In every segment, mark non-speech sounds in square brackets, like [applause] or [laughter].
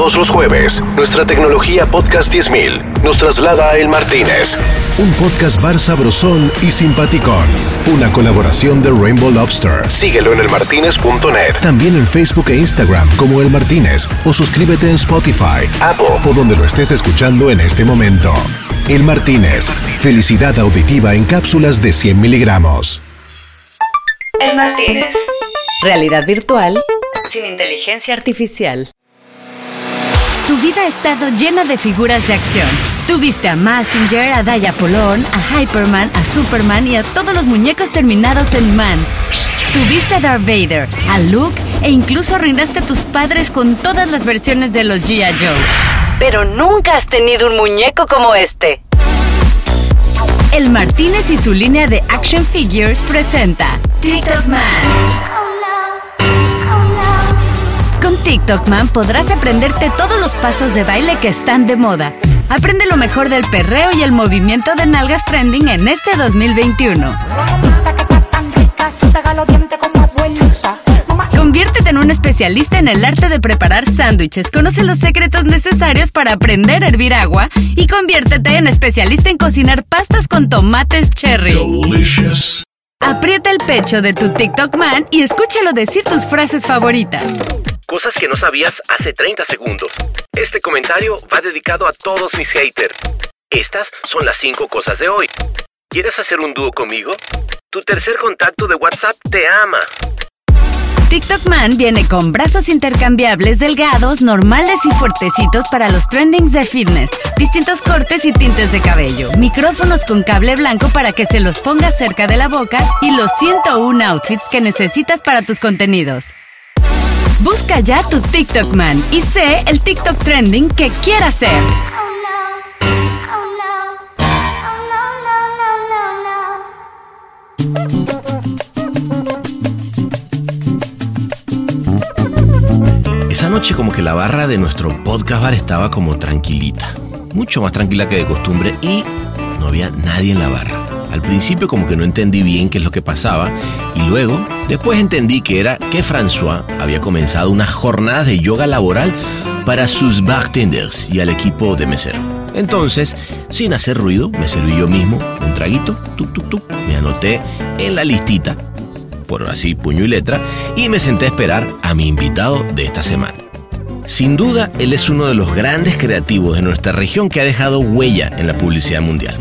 Todos los jueves, nuestra tecnología Podcast 10000 nos traslada a El Martínez. Un podcast bar sabrosón y simpaticón. Una colaboración de Rainbow Lobster. Síguelo en elmartinez.net. También en Facebook e Instagram como El Martínez. O suscríbete en Spotify, Apple o donde lo estés escuchando en este momento. El Martínez. Felicidad auditiva en cápsulas de 100 miligramos. El Martínez. Realidad virtual sin inteligencia artificial. Tu vida ha estado llena de figuras de acción. Tuviste a Massinger, a Daya Polón, a Hyperman, a Superman y a todos los muñecos terminados en Man. Tuviste a Darth Vader, a Luke e incluso arruinaste a tus padres con todas las versiones de los G.I. Joe. Pero nunca has tenido un muñeco como este. El Martínez y su línea de action figures presenta TikTok Man. TikTok Man podrás aprenderte todos los pasos de baile que están de moda. Aprende lo mejor del perreo y el movimiento de nalgas trending en este 2021. Conviértete en un especialista en el arte de preparar sándwiches. Conoce los secretos necesarios para aprender a hervir agua y conviértete en especialista en cocinar pastas con tomates cherry. Aprieta el pecho de tu TikTok man y escúchalo decir tus frases favoritas. Cosas que no sabías hace 30 segundos. Este comentario va dedicado a todos mis haters. Estas son las 5 cosas de hoy. ¿Quieres hacer un dúo conmigo? Tu tercer contacto de WhatsApp te ama. TikTok Man viene con brazos intercambiables delgados, normales y fuertecitos para los trendings de fitness, distintos cortes y tintes de cabello, micrófonos con cable blanco para que se los pongas cerca de la boca y los 101 outfits que necesitas para tus contenidos. Busca ya tu TikTok Man y sé el TikTok trending que quieras ser. Como que la barra de nuestro podcast bar estaba como tranquilita, mucho más tranquila que de costumbre y no había nadie en la barra. Al principio como que no entendí bien qué es lo que pasaba y luego, después entendí que era que François había comenzado una jornada de yoga laboral para sus bartenders y al equipo de mesero. Entonces, sin hacer ruido, me serví yo mismo un traguito, me anoté en la listita, por así puño y letra, y me senté a esperar a mi invitado de esta semana. Sin duda, él es uno de los grandes creativos de nuestra región que ha dejado huella en la publicidad mundial.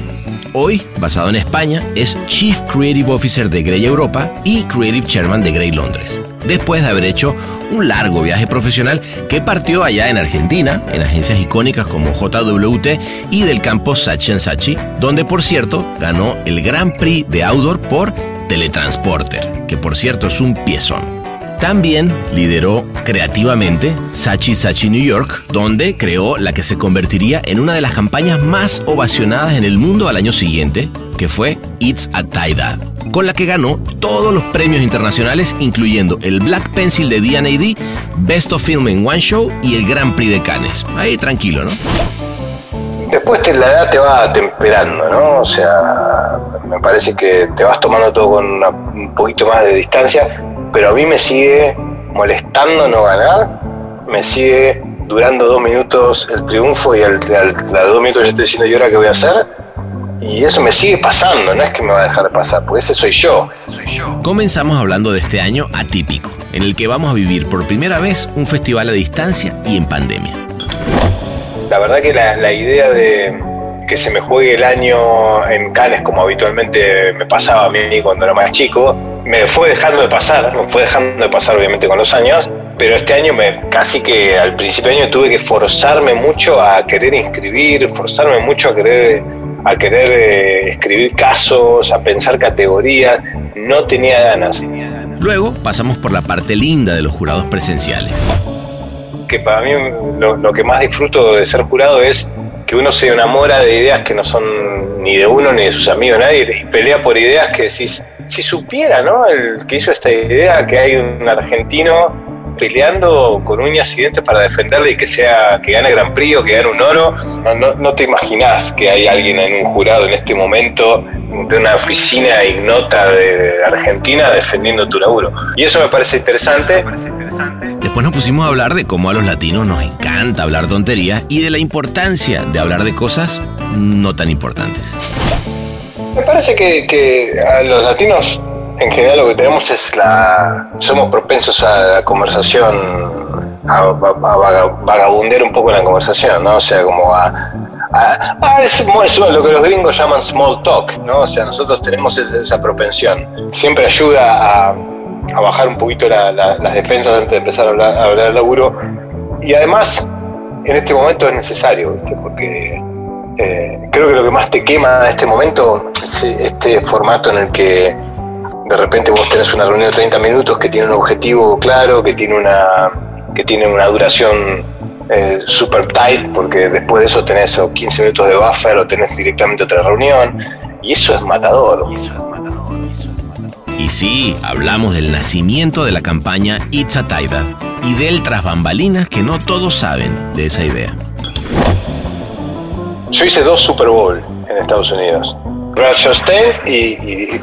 Hoy, basado en España, es Chief Creative Officer de Grey Europa y Creative Chairman de Grey Londres, después de haber hecho un largo viaje profesional que partió allá en Argentina, en agencias icónicas como JWT y del campo Sachi Sachi, donde por cierto ganó el Grand Prix de Outdoor por Teletransporter, que por cierto es un piezón. También lideró creativamente Sachi Sachi New York, donde creó la que se convertiría en una de las campañas más ovacionadas en el mundo al año siguiente, que fue It's a Tie con la que ganó todos los premios internacionales, incluyendo el Black Pencil de D&AD, Best of Film in One Show y el Grand Prix de Cannes. Ahí tranquilo, ¿no? Después te, la edad te va temperando, ¿no? O sea, me parece que te vas tomando todo con un poquito más de distancia pero a mí me sigue molestando no ganar, me sigue durando dos minutos el triunfo y al, dos minutos yo estoy diciendo, ¿y ahora qué voy a hacer? Y eso me sigue pasando, no es que me va a dejar de pasar, porque ese soy yo. Comenzamos hablando de este año atípico, en el que vamos a vivir por primera vez un festival a distancia y en pandemia. La verdad que la, la idea de que se me juegue el año en Cannes como habitualmente me pasaba a mí cuando era más chico, me fue dejando de pasar, me fue dejando de pasar obviamente con los años, pero este año me casi que al principio de año tuve que forzarme mucho a querer inscribir, forzarme mucho a querer a querer eh, escribir casos, a pensar categorías, no tenía ganas. Luego pasamos por la parte linda de los jurados presenciales. Que para mí lo, lo que más disfruto de ser jurado es que uno se enamora de ideas que no son ni de uno ni de sus amigos, nadie, y pelea por ideas que decís, si supiera, ¿no? El que hizo esta idea, que hay un argentino peleando con uñas y dientes para defenderle y que sea que gane Gran Prix o que gane un oro, no, no, te imaginás que hay alguien en un jurado en este momento de una oficina ignota de Argentina defendiendo tu laburo. Y eso me parece interesante Después nos pusimos a hablar de cómo a los latinos nos encanta hablar tonterías y de la importancia de hablar de cosas no tan importantes. Me parece que, a los latinos en general lo que tenemos es la... Somos propensos a la conversación, a, vagabundear un poco en la conversación, ¿no? O sea, como a... es, lo que los gringos llaman small talk, ¿no? O sea, nosotros tenemos esa propensión. Siempre ayuda a a bajar un poquito las defensas antes de empezar a hablar, a hablar del laburo. Y además, en este momento es necesario, porque eh, creo que lo que más te quema en este momento es este formato en el que de repente vos tenés una reunión de 30 minutos que tiene un objetivo claro, que tiene una, que tiene una duración eh, super tight, porque después de eso tenés 15 minutos de buffer o tenés directamente otra reunión, y eso es matador. Y sí, hablamos del nacimiento de la campaña It's a Taida y del tras bambalinas que no todos saben de esa idea. Yo hice dos Super Bowl en Estados Unidos. Brad Chastain y, y,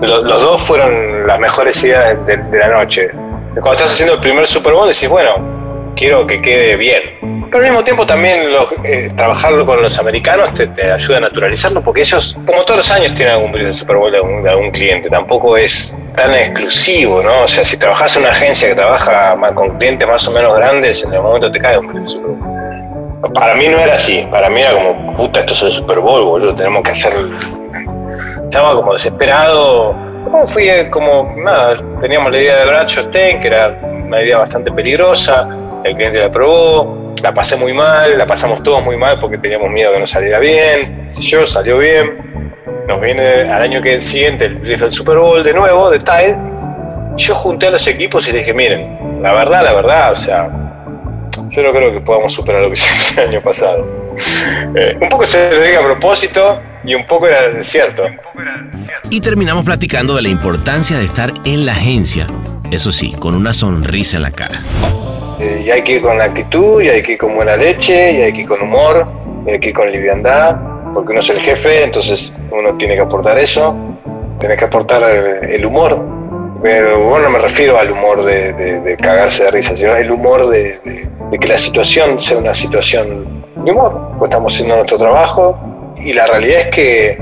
Los, dos fueron las mejores ideas de, de la noche. Cuando estás haciendo el primer Super Bowl decís, bueno, quiero que quede bien pero al mismo tiempo también eh, trabajarlo con los americanos te, ayuda a naturalizarlo, porque ellos, como todos los años, tienen algún el Super Bowl de algún, cliente, tampoco es tan exclusivo, ¿no? O sea, si trabajas en una agencia que trabaja con clientes más o menos grandes, en el momento te cae un Super Bowl. Para mí no era así, para mí era como, puta, esto es el Super Bowl, boludo, tenemos que hacer... Estaba como desesperado, como fui eh, como, nada, teníamos la idea de Bracho Stein, que era una idea bastante peligrosa, el cliente la aprobó, la pasé muy mal, la pasamos todos muy mal porque teníamos miedo que no saliera bien. Yo salió bien. Nos viene al año que siguiente el, Super Bowl de nuevo, de Tide. Yo junté a los equipos y les dije, miren, la verdad, la verdad, o sea, yo no creo que podamos superar lo que [laughs] hicimos el año pasado. Eh, un poco se lo dije a propósito y un poco era cierto. Y terminamos platicando de la importancia de estar en la agencia, eso sí, con una sonrisa en la cara. Eh, y hay que ir con actitud, y hay que ir con buena leche, y hay que ir con humor, y hay que ir con liviandad, porque uno es el jefe, entonces uno tiene que aportar eso, tiene que aportar el, humor. Pero bueno, no me refiero al humor de, cagarse de risa, sino el humor de, que la situación sea una situación de humor, pues estamos haciendo nuestro trabajo y la realidad es que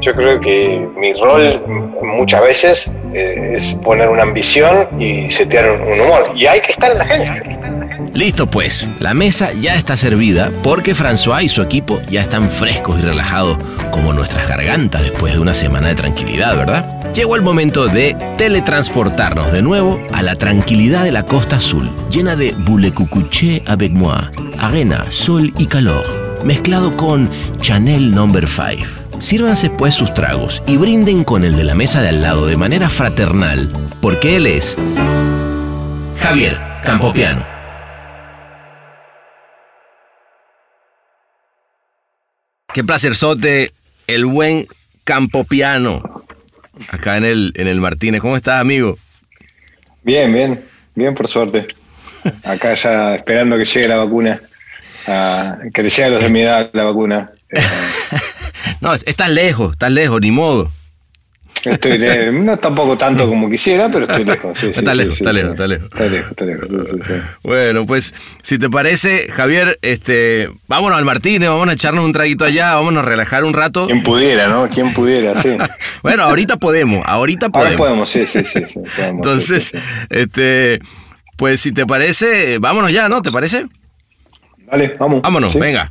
yo creo que mi rol muchas veces eh, es poner una ambición y setear un, humor. Y hay que estar en la gente. Listo pues, la mesa ya está servida porque François y su equipo ya están frescos y relajados como nuestras gargantas después de una semana de tranquilidad, ¿verdad? Llegó el momento de teletransportarnos de nuevo a la tranquilidad de la costa azul, llena de boulet-cucuché avec moi, arena, sol y calor, mezclado con Chanel No. 5. Sírvanse pues sus tragos y brinden con el de la mesa de al lado de manera fraternal, porque él es Javier Campopiano. Qué placer, Sote, el buen Campopiano, acá en el, en el Martínez. ¿Cómo estás, amigo? Bien, bien, bien por suerte. Acá ya esperando que llegue la vacuna, que le llegue a los de mi edad la vacuna. [laughs] no, estás lejos, estás lejos, ni modo. Estoy no tampoco tanto como quisiera, pero estoy lejos. está, lejos está, lejos está, lejos está lejos, está lejos, Bueno, pues si te parece, Javier, este, vámonos al Martínez, vamos a echarnos un traguito allá, vámonos a relajar un rato. Quien pudiera, ¿no? Quien pudiera, sí. [laughs] bueno, ahorita podemos, ahorita podemos. Ahora podemos, sí, sí, sí. Entonces, este, pues si te parece, vámonos ya, ¿no? ¿Te parece? Dale, vamos. Vámonos, venga.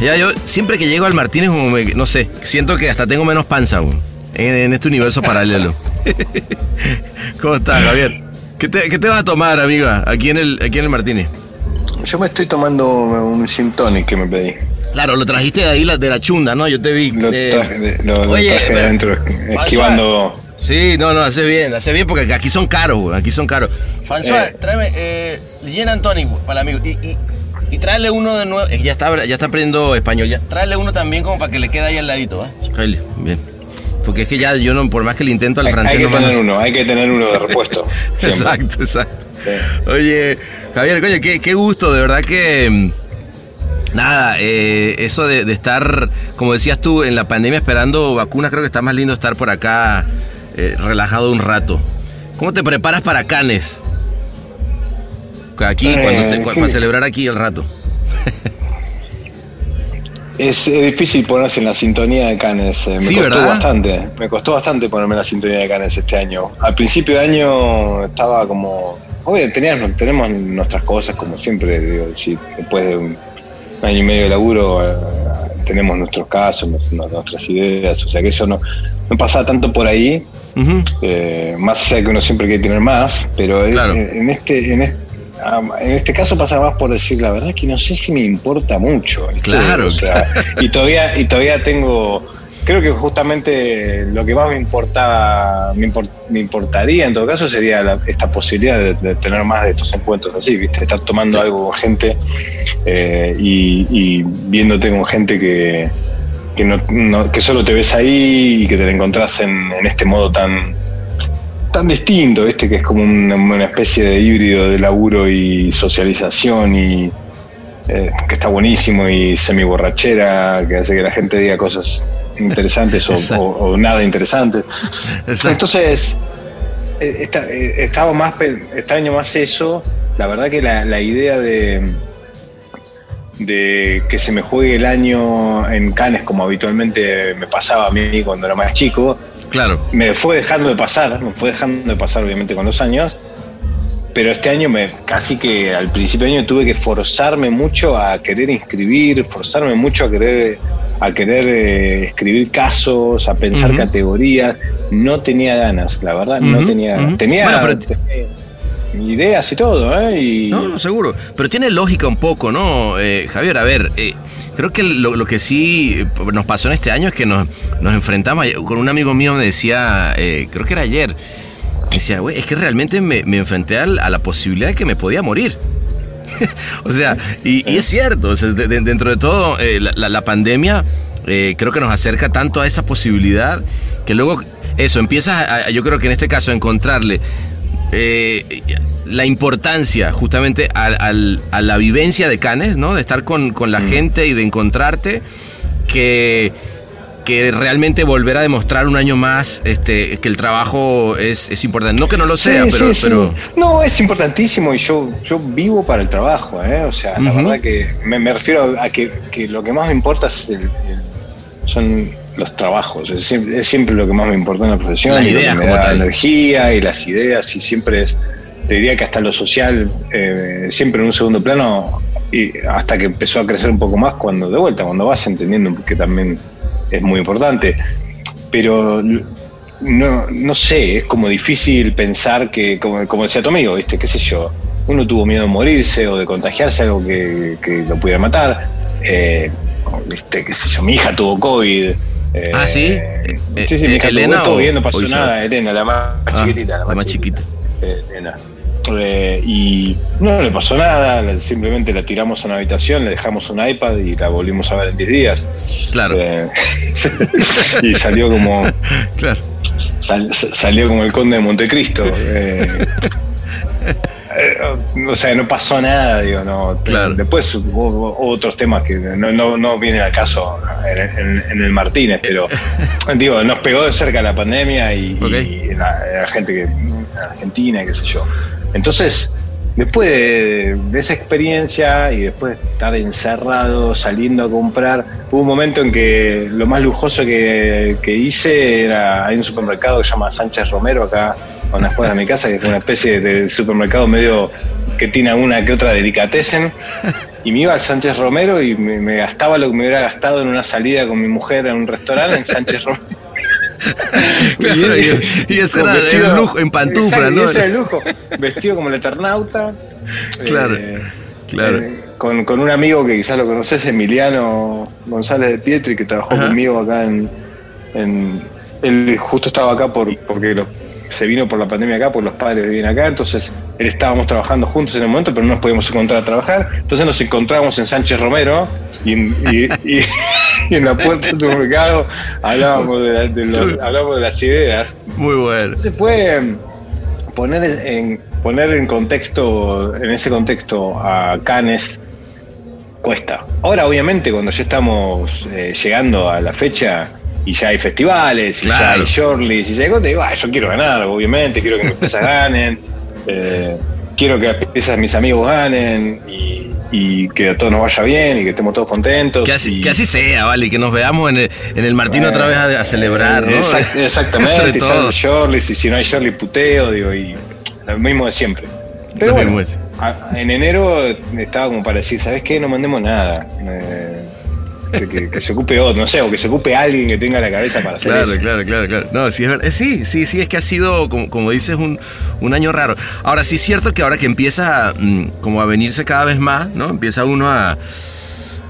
Ya yo siempre que llego al Martínez, como me, no sé, siento que hasta tengo menos panza aún en, este universo paralelo. [laughs] ¿Cómo estás, Javier? ¿Qué te, ¿Qué te, vas a tomar, amiga, aquí en el, aquí en el Martínez? Yo me estoy tomando un gin tonic que me pedí. Claro, lo trajiste de ahí de la chunda, ¿no? Yo te vi. Lo traje, lo, Oye, traje adentro, esquivando. Sí, no, no, hace bien, hace bien porque aquí son caros, aquí son caros. François, eh. tráeme eh, Gin Antonic para el amigo. Y, y, y tráele uno de nuevo. Eh, ya está, ya está aprendiendo español. Ya, tráele uno también como para que le quede ahí al ladito, ¿eh? Bien. Porque es que ya yo no, por más que le intento al francés. Hay que tener uno, hay que tener uno de repuesto. [laughs] exacto, exacto. Oye, Javier, coño, qué, qué gusto, de verdad que. Mm, nada, eh, eso de, estar, como decías tú, en la pandemia esperando vacunas, creo que está más lindo estar por acá eh, relajado un rato. ¿Cómo te preparas para Canes? Aquí, cuando te, para celebrar aquí el rato. Es, difícil ponerse en la sintonía de Canes. Eh, me costó bastante. Me costó bastante ponerme en la sintonía de Canes este año. Al principio de año estaba como. Obvio, teníamos, tenemos nuestras cosas como siempre. Digo, después de un año y medio de laburo eh, tenemos nuestros casos, nuestras ideas. O sea que eso no, no pasaba tanto por ahí. Eh, más allá de que uno siempre quiere tener más. Pero en, este, en este en este caso pasa más por decir la verdad que no sé si me importa mucho. Claro. y todavía, y todavía tengo, creo que justamente lo que más me importaba, me, importaría en todo caso sería esta posibilidad de, tener más de estos encuentros así, ¿viste? Estar tomando algo con gente eh, y, viéndote con gente que, que, no, que solo te ves ahí y que te la encontrás en este modo tan tan distinto, ¿viste? Que es como una, especie de híbrido de laburo y socialización y eh, que está buenísimo y semi borrachera, que hace que la gente diga cosas interesantes o, nada interesantes. Entonces, eh, eh, estaba más extraño más eso. La verdad que la, idea de de que se me juegue el año en Cannes como habitualmente me pasaba a mí cuando era más chico, Claro. Me fue dejando de pasar, me fue dejando de pasar obviamente con los años, pero este año me casi que al principio de año tuve que forzarme mucho a querer inscribir, forzarme mucho a querer a querer eh, escribir casos, a pensar categorías. No tenía ganas, la verdad, no tenía ganas. Tenía, ideas y todo, ¿eh? Y... No, no, seguro. Pero tiene lógica un poco, ¿no, eh, Javier? A ver, eh, Creo que lo, que sí nos pasó en este año es que nos, enfrentamos, con un amigo mío me decía, eh, creo que era ayer, me decía, güey, es que realmente me, enfrenté a la posibilidad de que me podía morir. [laughs] o sea, y, es cierto, dentro de todo, eh, la, pandemia eh, creo que nos acerca tanto a esa posibilidad que luego eso, empiezas, yo creo que en este caso, a encontrarle eh, la importancia justamente a, la vivencia de Canes, ¿no? De estar con, la mm. gente y de encontrarte, que, que realmente volver a demostrar un año más este, que el trabajo es, importante. No que no lo sea, pero, No, es importantísimo y yo, yo vivo para el trabajo, ¿eh? O sea, la verdad que me, refiero a que, lo que más me importa es son los trabajos. Es siempre, lo que más me importa en la profesión. Las ideas, me da energía y las ideas y siempre es, te diría que hasta lo social, eh, siempre en un segundo plano y hasta que empezó a crecer un poco más cuando de vuelta, cuando vas entendiendo que también es muy importante. Pero no, no sé, es como difícil pensar que, como, como decía tu amigo, ¿viste? ¿Qué sé yo? Uno tuvo miedo de morirse o de contagiarse algo que, que lo pudiera matar. Eh, ¿viste? ¿Qué sé yo? Mi hija tuvo COVID. Ah, sí. Eh, sí, sí, mi hija Elena tuvo bien, no pasó nada. Elena, la más ah, chiquitita. La más, chiquita. Elena. Eh, y no le pasó nada, simplemente la tiramos a una habitación, le dejamos un iPad y la volvimos a ver en 10 días. Claro. Eh, [laughs] y salió como. [laughs] Claro. salió como el conde de Montecristo. [laughs] Eh, o sea, no pasó nada, digo, no. Después hubo otros temas que no, no, no vienen al caso en, el Martínez, pero digo, nos pegó de cerca la pandemia y, la, gente que Argentina, qué sé yo. Entonces, después de, esa experiencia y después de estar encerrado, saliendo a comprar, hubo un momento en que lo más lujoso que, hice era, hay un supermercado que se llama Sánchez Romero acá a una de mi casa, que es una especie de supermercado medio que tiene una que otra delicatessen. Y me iba al Sánchez Romero y me, gastaba lo que me hubiera gastado en una salida con mi mujer en un restaurante en Sánchez Romero. [laughs] y, ese era el lujo, en pantufla, ¿no? ese era el lujo. Vestido como el Eternauta. Claro. Eh, Claro. eh, con, con un amigo que quizás lo conoces, Emiliano González de Pietri, que trabajó Ajá. conmigo acá en, en- Él justo estaba acá por, porque los- se vino por la pandemia acá, porque los padres viven acá, entonces él estábamos trabajando juntos en el momento, pero no nos podíamos encontrar a trabajar. Entonces nos encontramos en Sánchez Romero y en, y- y- [laughs] y en la puerta del supermercado hablábamos de, la- de los- hablábamos de las ideas. Muy bueno. Se puede poner en, poner en contexto, en ese contexto a Canes cuesta. Ahora, obviamente, cuando ya estamos eh, llegando a la fecha y ya hay festivales, y ya hay shortlists, y ya hay cosas, digo, "Ah, yo quiero ganar, obviamente, quiero que mis empresas ganen, [laughs] eh, quiero que las de mis amigos ganen y, y que a todos nos vaya bien y que estemos todos contentos. Que así, y- que así sea, vale, que nos veamos en el, en el Martín otra vez a, a celebrar, ¿no? Exact- [laughs] exactamente, y salen todos. shortlists, y si no hay shortlist, puteo, digo, y lo mismo de siempre. Pero bueno, en enero estaba como para decir, ¿sabes qué? No mandemos nada. Eh, que, que- que se ocupe otro, no sé, o que se ocupe alguien que tenga la cabeza para hacer Claro, eso. claro, claro, claro. No, sí, es verdad. Eh, Sí, sí, sí, es que ha sido, como, como dices, un, un año raro. Ahora, sí es cierto que ahora que empieza mm, como a venirse cada vez más, ¿no? Empieza uno a,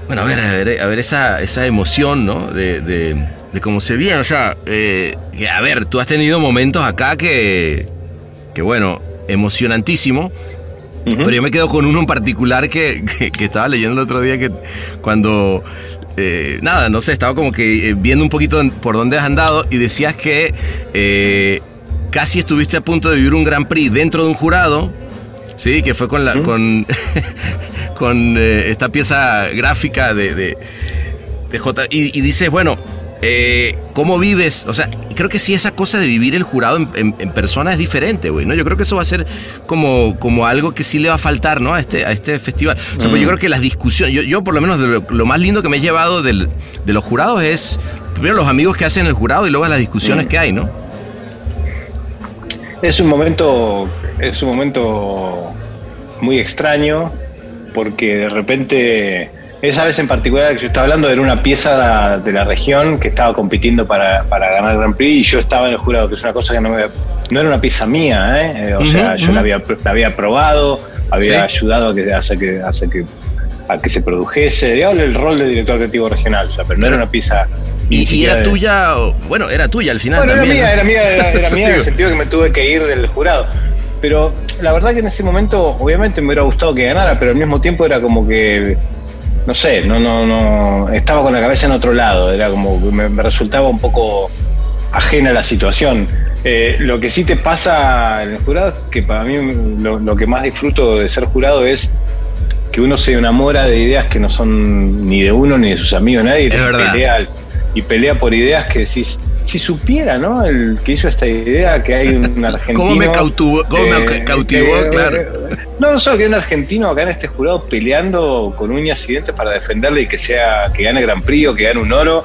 bueno, a ver, a ver, a ver esa, esa emoción, ¿no? De, de, de cómo se viene. O sea, eh, a ver, tú has tenido momentos acá que, que bueno, emocionantísimo. Pero yo me quedo con uno en particular que, que- que estaba leyendo el otro día que cuando... eh, nada, no sé, estaba como que eh, viendo un poquito por dónde has andado y decías que eh, casi estuviste a punto de vivir un Grand Prix dentro de un jurado, sí, que fue con la con, [laughs] con eh, esta pieza gráfica de, de, de J. Y, y dices, bueno, eh, ¿cómo vives? O sea, creo que sí, esa cosa de vivir el jurado en, en- en persona es diferente, güey, ¿no? Yo creo que eso va a ser como, como algo que sí le va a faltar, ¿no? A este, a este festival. O sea, pues yo creo que las discusiones, yo, yo por lo menos de lo, lo más lindo que me he llevado del- de los jurados es, primero los amigos que hacen el jurado y luego las discusiones que hay, ¿no? Es un momento, es un momento muy extraño porque de repente esa vez en particular que yo estaba hablando era una pieza de la región que estaba compitiendo para, para ganar el Grand Prix y yo estaba en el jurado, que es una cosa que no, me, no era una pieza mía, ¿eh? Eh, o sea, yo la había, la había probado, había Sí. ayudado a que, a que, a que, a que se produjese, digamos, el rol de director creativo regional, o sea, pero no era una pieza... Y, y era tuya, bueno, era tuya al final bueno, era mía, era mía, era, [laughs] mía en el sentido que me tuve que ir del jurado. Pero la verdad que en ese momento, obviamente me hubiera gustado que ganara, pero al mismo tiempo era como que, no sé, no, no, no, estaba con la cabeza en otro lado, era como que me, me resultaba un poco ajena a la situación. Eh, lo que sí te pasa en el jurado, que para mí lo, lo que más disfruto de ser jurado es que uno se enamora de ideas que no son ni de uno ni de sus amigos, nadie, Es verdad. pelea, y pelea por ideas que decís, si supiera, ¿no? El que hizo esta idea, que hay un argentino. [laughs] ¿Cómo me cautivó- cómo me cautivó? Claro. No, no solo que hay un argentino acá en este jurado peleando con uñas y dientes para defenderle y que sea, que gane Gran Prix o que gane un oro.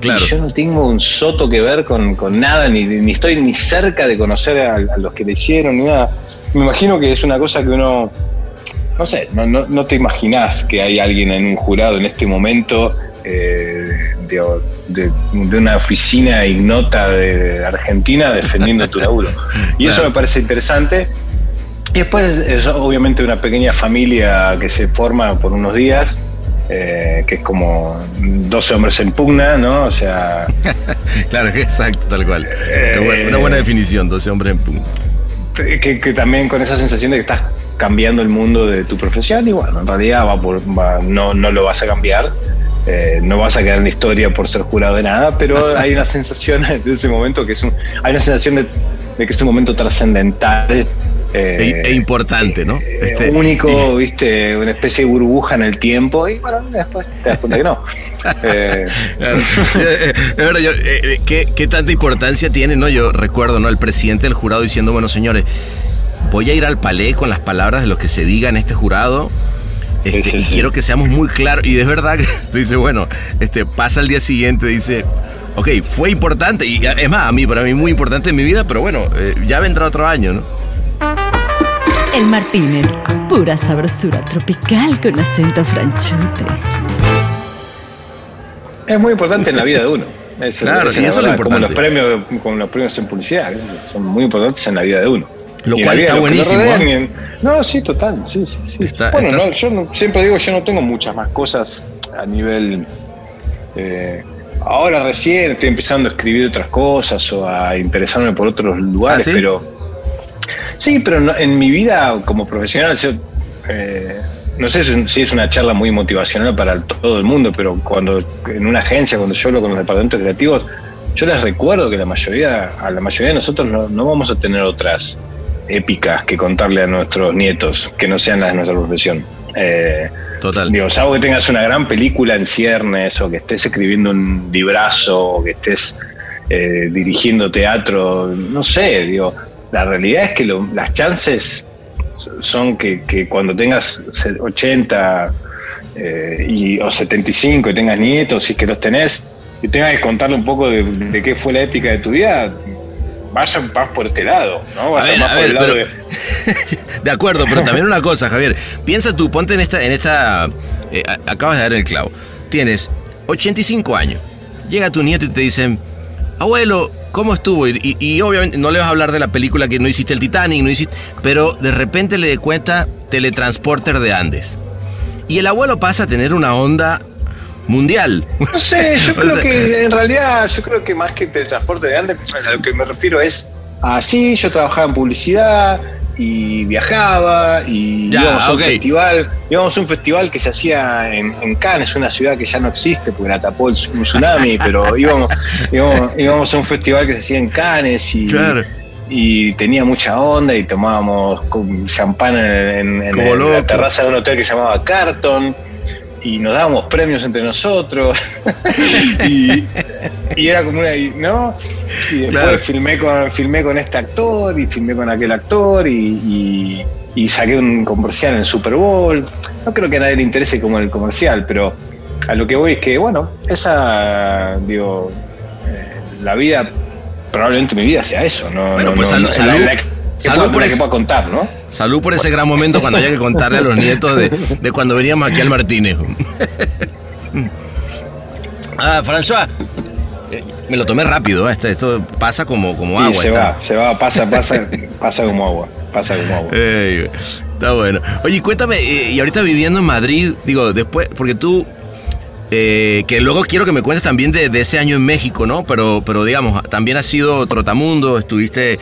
Claro. Y yo no tengo un soto que ver con, con nada, ni, ni estoy ni cerca de conocer a, a los que le hicieron, ni nada. Me imagino que es una cosa que uno, no sé, no, no, no te imaginás que hay alguien en un jurado en este momento eh, de, de- de una oficina ignota de Argentina defendiendo tu laburo. [laughs] Y eso me parece interesante. Y después es obviamente una pequeña familia que se forma por unos días, eh, que es como 12 hombres en pugna, ¿no? O sea, [laughs] Claro, exacto, tal cual. Eh, Una buena- una buena definición, 12 hombres en punto. que, que también con esa sensación de que estás cambiando el mundo de tu profesión y bueno, en realidad va por, va- no, no lo vas a cambiar, eh, no vas a quedar en la historia por ser jurado de nada, pero [laughs] hay una sensación de ese momento que es un, hay una sensación de, de que es un momento trascendental. eh, E, e importante, ¿no? eh, Este, único, viste, una especie de burbuja en el tiempo y bueno, después te das cuenta que no. [laughs] Eh, Claro. Eh, eh, yo, eh, eh, ¿qué, qué tanta importancia tiene, no? Yo recuerdo, ¿no? El presidente del jurado diciendo, bueno, señores, voy a ir al palé con las palabras de lo que se diga en este jurado. Este, Sí, sí, y sí. quiero que seamos muy claros. Y es verdad que [laughs] tú dices, bueno, este, pasa el día siguiente, dice, ok, fue importante. Y es más, a mí, para mí, muy importante en mi vida, pero bueno, eh, ya vendrá otro año, ¿no? El Martínez, pura sabrosura tropical con acento franchute. es muy importante en la vida de uno. [laughs] Es- Claro, es y eso es lo verdad, Como los importante. premios, como los premios en publicidad, son muy importantes en la vida de uno. Lo cual está buenísimo. no, sí, total, sí, sí, sí. bueno, yo siempre digo, yo no tengo muchas más cosas a nivel... Eh, ahora recién estoy empezando a escribir otras cosas o a interesarme por otros lugares, ¿Ah, pero... Sí, pero en mi vida como profesional, yo, eh, no sé si es una charla muy motivacional para todo el mundo, pero cuando en una agencia, cuando yo hablo con los departamentos creativos, yo les recuerdo que la mayoría, a la mayoría de nosotros no vamos a tener otras épicas que contarle a nuestros nietos, que no sean las de nuestra profesión. Eh, Total. Digo, salvo que tengas una gran película en ciernes, o que estés escribiendo un librazo, o que estés eh, dirigiendo teatro, no sé, digo, la realidad es que las chances son que, cuando tengas 80 eh, y, o 75 y tengas nietos, y que los tenés, y tengas que contarle un poco de, de qué fue la épica de tu vida, vayan más por este lado, ¿no? a ver, a ver, [laughs] de... acuerdo, pero también una cosa, Javier. Piensa tú, ponte en esta, en esta, eh, acabas de dar el clavo. Tienes 85 años. Llega tu nieto y te dicen, abuelo, ¿cómo estuvo? Y, obviamente no le vas a hablar de la película que no hiciste el Titanic, no hiciste, pero de repente le cuenta Teletransporter de Andes. Y el abuelo pasa a tener una onda mundial. No sé, yo [laughs] creo que en realidad, yo creo que más que el transporte de antes, a lo que me refiero es así, yo trabajaba en publicidad y viajaba y íbamos a un festival, íbamos a un festival que se hacía en, en, Cannes, una ciudad que ya no existe porque la tapó el, un tsunami, [laughs] pero íbamos, íbamos, a un festival que se hacía en Cannes y y tenía mucha onda y tomábamos champán en, en la terraza de un hotel que se llamaba Carton y nos dábamos premios entre nosotros. [laughs] Y, era como una no y después filmé con filmé con este actor y filmé con aquel actor y, saqué un comercial en Super Bowl. No creo que a nadie le interese como el comercial pero a lo que voy es que bueno esa digo eh, la vida probablemente mi vida sea eso no bueno pues salud, salud por ese, contar, ¿no? Salud por ese gran momento cuando haya que contarle a los nietos de, cuando veníamos aquí al Martínez. [laughs] ah, François, eh, me lo tomé rápido, ¿eh? esto, pasa como, como agua. se va, se va, pasa, pasa, pasa como agua, pasa como agua. está bueno. Oye, cuéntame, eh, y ahorita viviendo en Madrid, digo, después, porque tú que luego quiero que me cuentes también de, ese año en México, ¿no? Pero, pero digamos, también has sido trotamundo, estuviste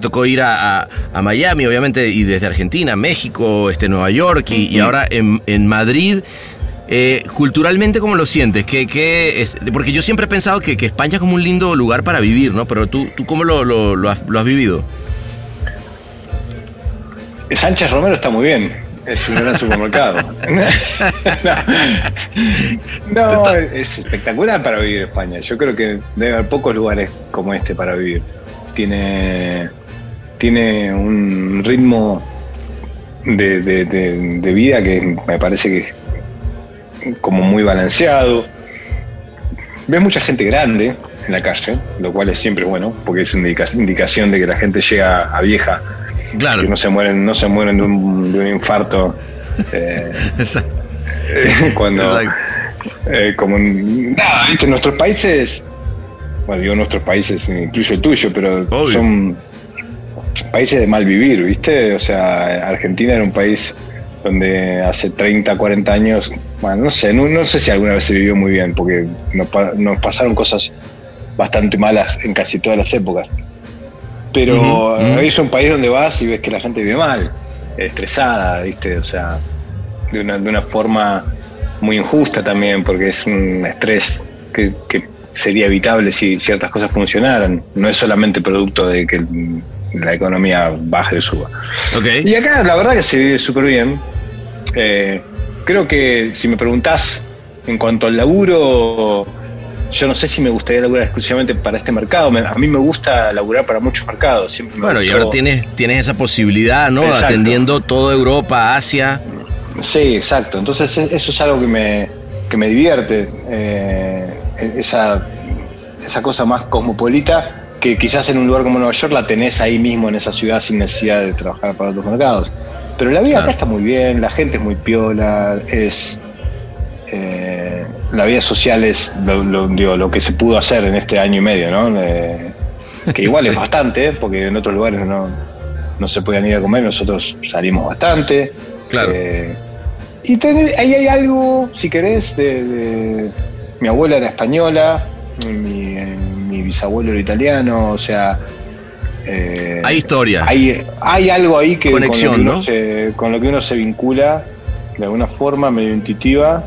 tocó ir a, Miami, obviamente, y desde Argentina, México, este, Nueva York y, ahora en, Madrid. Eh, culturalmente, ¿cómo lo sientes? ¿Qué, porque yo siempre he pensado que, España es como un lindo lugar para vivir, ¿no? Pero tú, ¿tú cómo lo, has, vivido? Sánchez Romero está muy bien. Es un gran supermercado. [laughs] [laughs] no, es espectacular para vivir en España. Yo creo que debe haber pocos lugares como este para vivir. Tiene tiene un ritmo de, vida que me parece que es como muy balanceado. Ves mucha gente grande en la calle, lo cual es siempre bueno, porque es una indicación de que la gente llega a vieja, claro. que no se mueren, no se mueren de un, infarto. [laughs] Eh, [laughs] cuando eh, como nada, en nuestros países, bueno digo nuestros países, incluso el tuyo, pero son países de mal vivir, ¿viste? O sea, Argentina era un país donde hace 30, 40 años, bueno, no sé, no, sé si alguna vez se vivió muy bien, porque nos, pasaron cosas bastante malas en casi todas las épocas. Pero es un país donde vas y ves que la gente vive mal, estresada, ¿viste? O sea, de una, de una forma muy injusta también, porque es un estrés que, que sería evitable si ciertas cosas funcionaran. No es solamente producto de que la economía baja y suba. Y acá la verdad que se vive súper bien. Eh, creo que si me preguntás en cuanto al laburo, yo no sé si me gustaría laburar exclusivamente para este mercado. a mí me gusta laburar para muchos mercados. Siempre bueno, y ahora tienes, tienes esa posibilidad, ¿no? Atendiendo toda Europa, Asia. Sí, exacto. Entonces e, eso es algo que me, que me divierte. Eh, esa, esa cosa más cosmopolita que quizás en un lugar como Nueva York la tenés ahí mismo en esa ciudad sin necesidad de trabajar para otros mercados. Pero la vida acá está muy bien, la gente es muy piola, es eh, la vida social es lo, lo, que se pudo hacer en este año y medio, ¿no? que igual [laughs] es bastante, porque en otros lugares no, no se podían ir a comer, nosotros salimos bastante. Claro. Eh, y ahí hay algo, si querés, de, mi abuela era española, mi bisabuelo era italiano, o sea, eh, hay historia. Hay, hay algo ahí que, Conexión, con, lo que con lo que uno se vincula de alguna forma medio intuitiva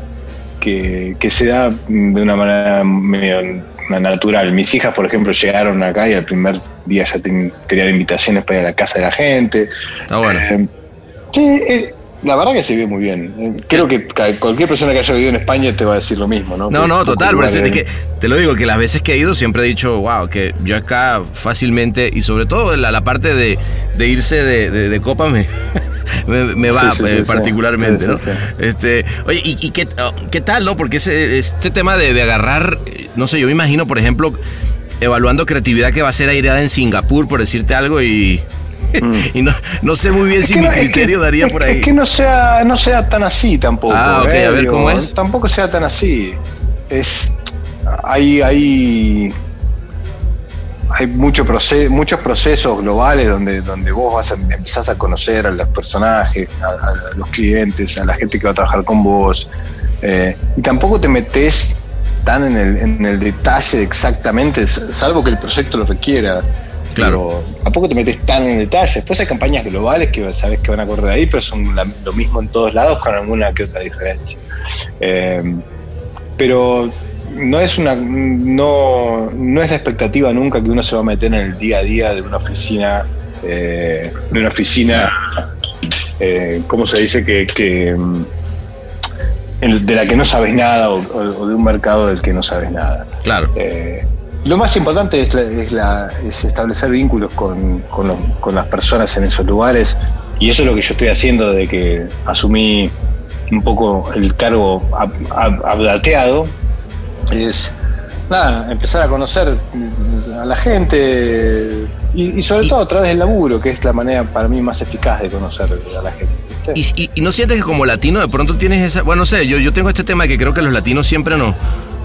que, se da de una manera medio natural. Mis hijas, por ejemplo, llegaron acá y el primer día ya tenían invitaciones para ir a la casa de la gente. Está bueno. Eh, sí, eh, la verdad que se ve muy bien. Eh, creo que cualquier persona que haya vivido en España te va a decir lo mismo, ¿no? No, no, total. Pero es que te lo digo, que las veces que he ido siempre he dicho, wow, que yo acá fácilmente, y sobre todo la, la parte de, irse de, copa me, [laughs] me, va eh, particularmente, ¿no? Este, oye, ¿y, qué, oh, qué, tal, no? Porque ese, este tema de, de agarrar, no sé, yo me imagino, por ejemplo, evaluando creatividad que va a ser aireada en Singapur, por decirte algo, y. [laughs] y no, no, sé muy bien si mi criterio daría por ahí. Es que no sea, no sea tan así tampoco. Ah, ok, a ver cómo es. Tampoco sea tan así. Es. Hay, hay, hay mucho muchos procesos globales donde, donde vos vas a, empezás a conocer a los personajes, a, los clientes, a la gente que va a trabajar con vos. Eh, y tampoco te metes tan en el, en el detalle exactamente, salvo que el proyecto lo requiera. Claro. tampoco te metes tan en detalle. Después hay campañas globales que sabes que van a correr ahí, pero son lo mismo en todos lados con alguna que otra diferencia. Eh, pero no es una no, no es la expectativa nunca que uno se va a meter en el día a día de una oficina eh, de una oficina eh, ¿cómo se dice? que, de la que no sabes nada o, de un mercado del que no sabes nada. Claro. Eh, lo más importante es, la, es, establecer vínculos con, las personas en esos lugares y eso es lo que yo estoy haciendo desde que asumí un poco el cargo abdateado. Es nada, empezar a conocer a la gente y, sobre todo a través del laburo, que es la manera para mí más eficaz de conocer a la gente. Y, no sientes que como latino de pronto tienes esa... Bueno, no sé, yo, yo tengo este tema de que creo que los latinos siempre no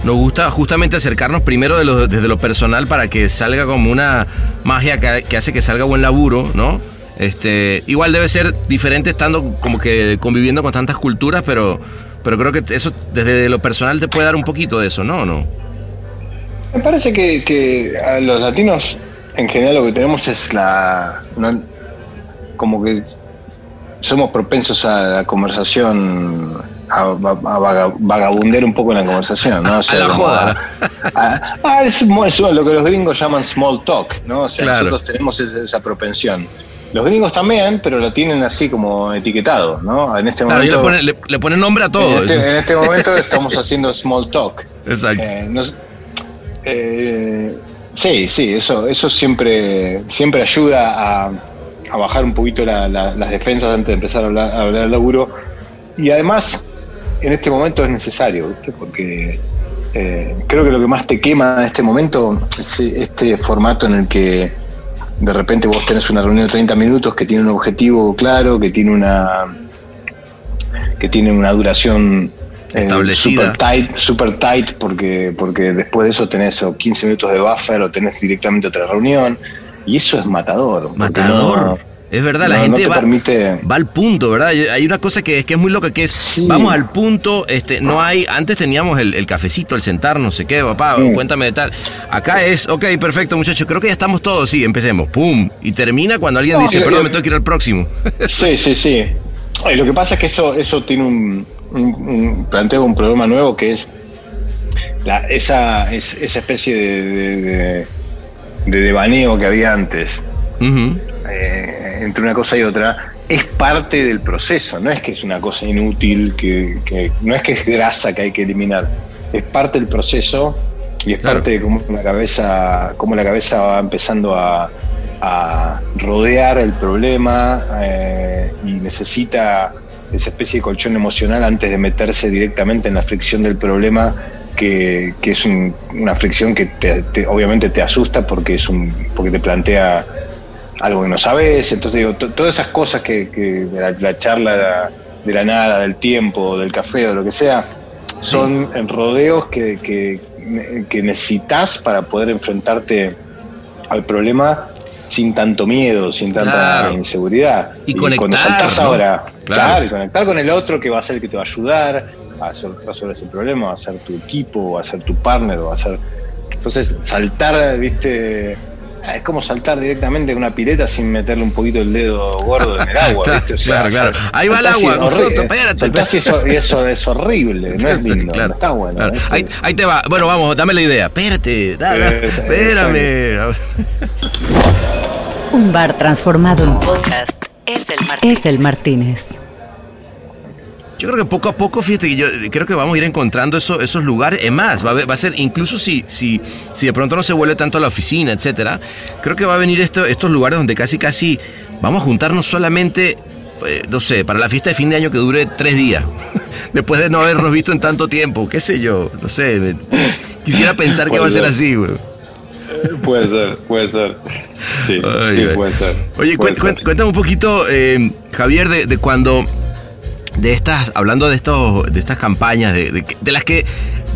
nos gusta justamente acercarnos primero de desde lo personal para que salga como una magia que, hace que salga buen laburo, ¿no? Este, igual debe ser diferente estando como que conviviendo con tantas culturas, pero, pero creo que eso desde lo personal te puede dar un poquito de eso, ¿no? ¿No? Me parece que, a los latinos en general lo que tenemos es la... como que somos propensos a la conversación a, a, vagabundear un poco en la conversación, ¿no? O sea, a la joda. A, es, lo que los gringos llaman small talk, ¿no? O sea, nosotros tenemos esa, propensión. Los gringos también, pero lo tienen así como etiquetado, ¿no? En este momento. Le ponen, nombre a todo. En este, en este momento [laughs] estamos haciendo small talk. Exacto. Eh, eh, sí, sí, eso, eso siempre, siempre ayuda a, bajar un poquito las defensas antes de empezar a hablar, a hablar del laburo. Y además, en este momento es necesario, porque eh, creo que lo que más te quema en este momento es este formato en el que de repente vos tenés una reunión de 30 minutos que tiene un objetivo claro, que tiene una que tiene una duración eh, establecida super tight, super tight porque porque después de eso tenés 15 minutos de buffer o tenés directamente otra reunión y eso es matador. Matador. Es verdad, la gente va, va, al punto, ¿verdad? Hay una cosa que es que es muy loca, que es, vamos al punto, este, no hay, antes teníamos el, cafecito, el sentar, no sé qué, papá, cuéntame de tal. Acá es, ok, perfecto, muchachos, creo que ya estamos todos, sí, empecemos, pum, y termina cuando alguien dice, perdón, me tengo que ir al próximo. [laughs] Sí, sí, sí. lo que pasa es que eso, eso tiene un, un, planteo un problema nuevo que es la, esa, esa especie de, de, devaneo que había antes entre una cosa y otra, es parte del proceso, no es que es una cosa inútil, que, no es que es grasa que hay que eliminar, es parte del proceso y es parte de cómo la cabeza, cómo la cabeza va empezando a, rodear el problema eh, y necesita esa especie de colchón emocional antes de meterse directamente en la fricción del problema, que, es una fricción que obviamente te asusta porque es un porque te plantea algo que no sabes. Entonces digo, todas esas cosas que, que la, charla de la, nada, del tiempo, del café, o lo que sea, son rodeos que, que, necesitas para poder enfrentarte al problema sin tanto miedo, sin tanta inseguridad. Y, conectar. Cuando saltás ahora, claro. y conectar con el otro que va a ser el que te va a ayudar a resolver ese problema, va a ser tu equipo, va a ser tu partner, va a ser. Entonces, saltar, viste es como saltar directamente en una pileta sin meterle un poquito el dedo gordo en el [laughs] agua. ¿viste? O sea, claro, claro. Ahí va el agua. espérate, y eso, es horrible, no es lindo. Claro, está bueno. Ahí, ahí, te va. Bueno, vamos, dame la idea. Espérate, dame, espérame. Un bar transformado en podcast es el Martínez. Es el Martínez. Yo creo que poco a poco, fíjate que yo creo que vamos a ir encontrando eso, esos lugares. Es más, va a, ser, incluso si, si, si de pronto no se vuelve tanto a la oficina, etcétera, creo que va a venir esto, estos lugares donde casi casi vamos a juntarnos solamente, eh, no sé, para la fiesta de fin de año que dure tres días. [laughs] Después de no habernos visto en tanto tiempo, qué sé yo, no sé. quisiera pensar que va a ser así, güey. Puede ser, puede ser. Sí, puede ser. Oye, cuéntame un poquito, eh, Javier, de, de cuando de estas, hablando de estos, de estas campañas, de, de, las que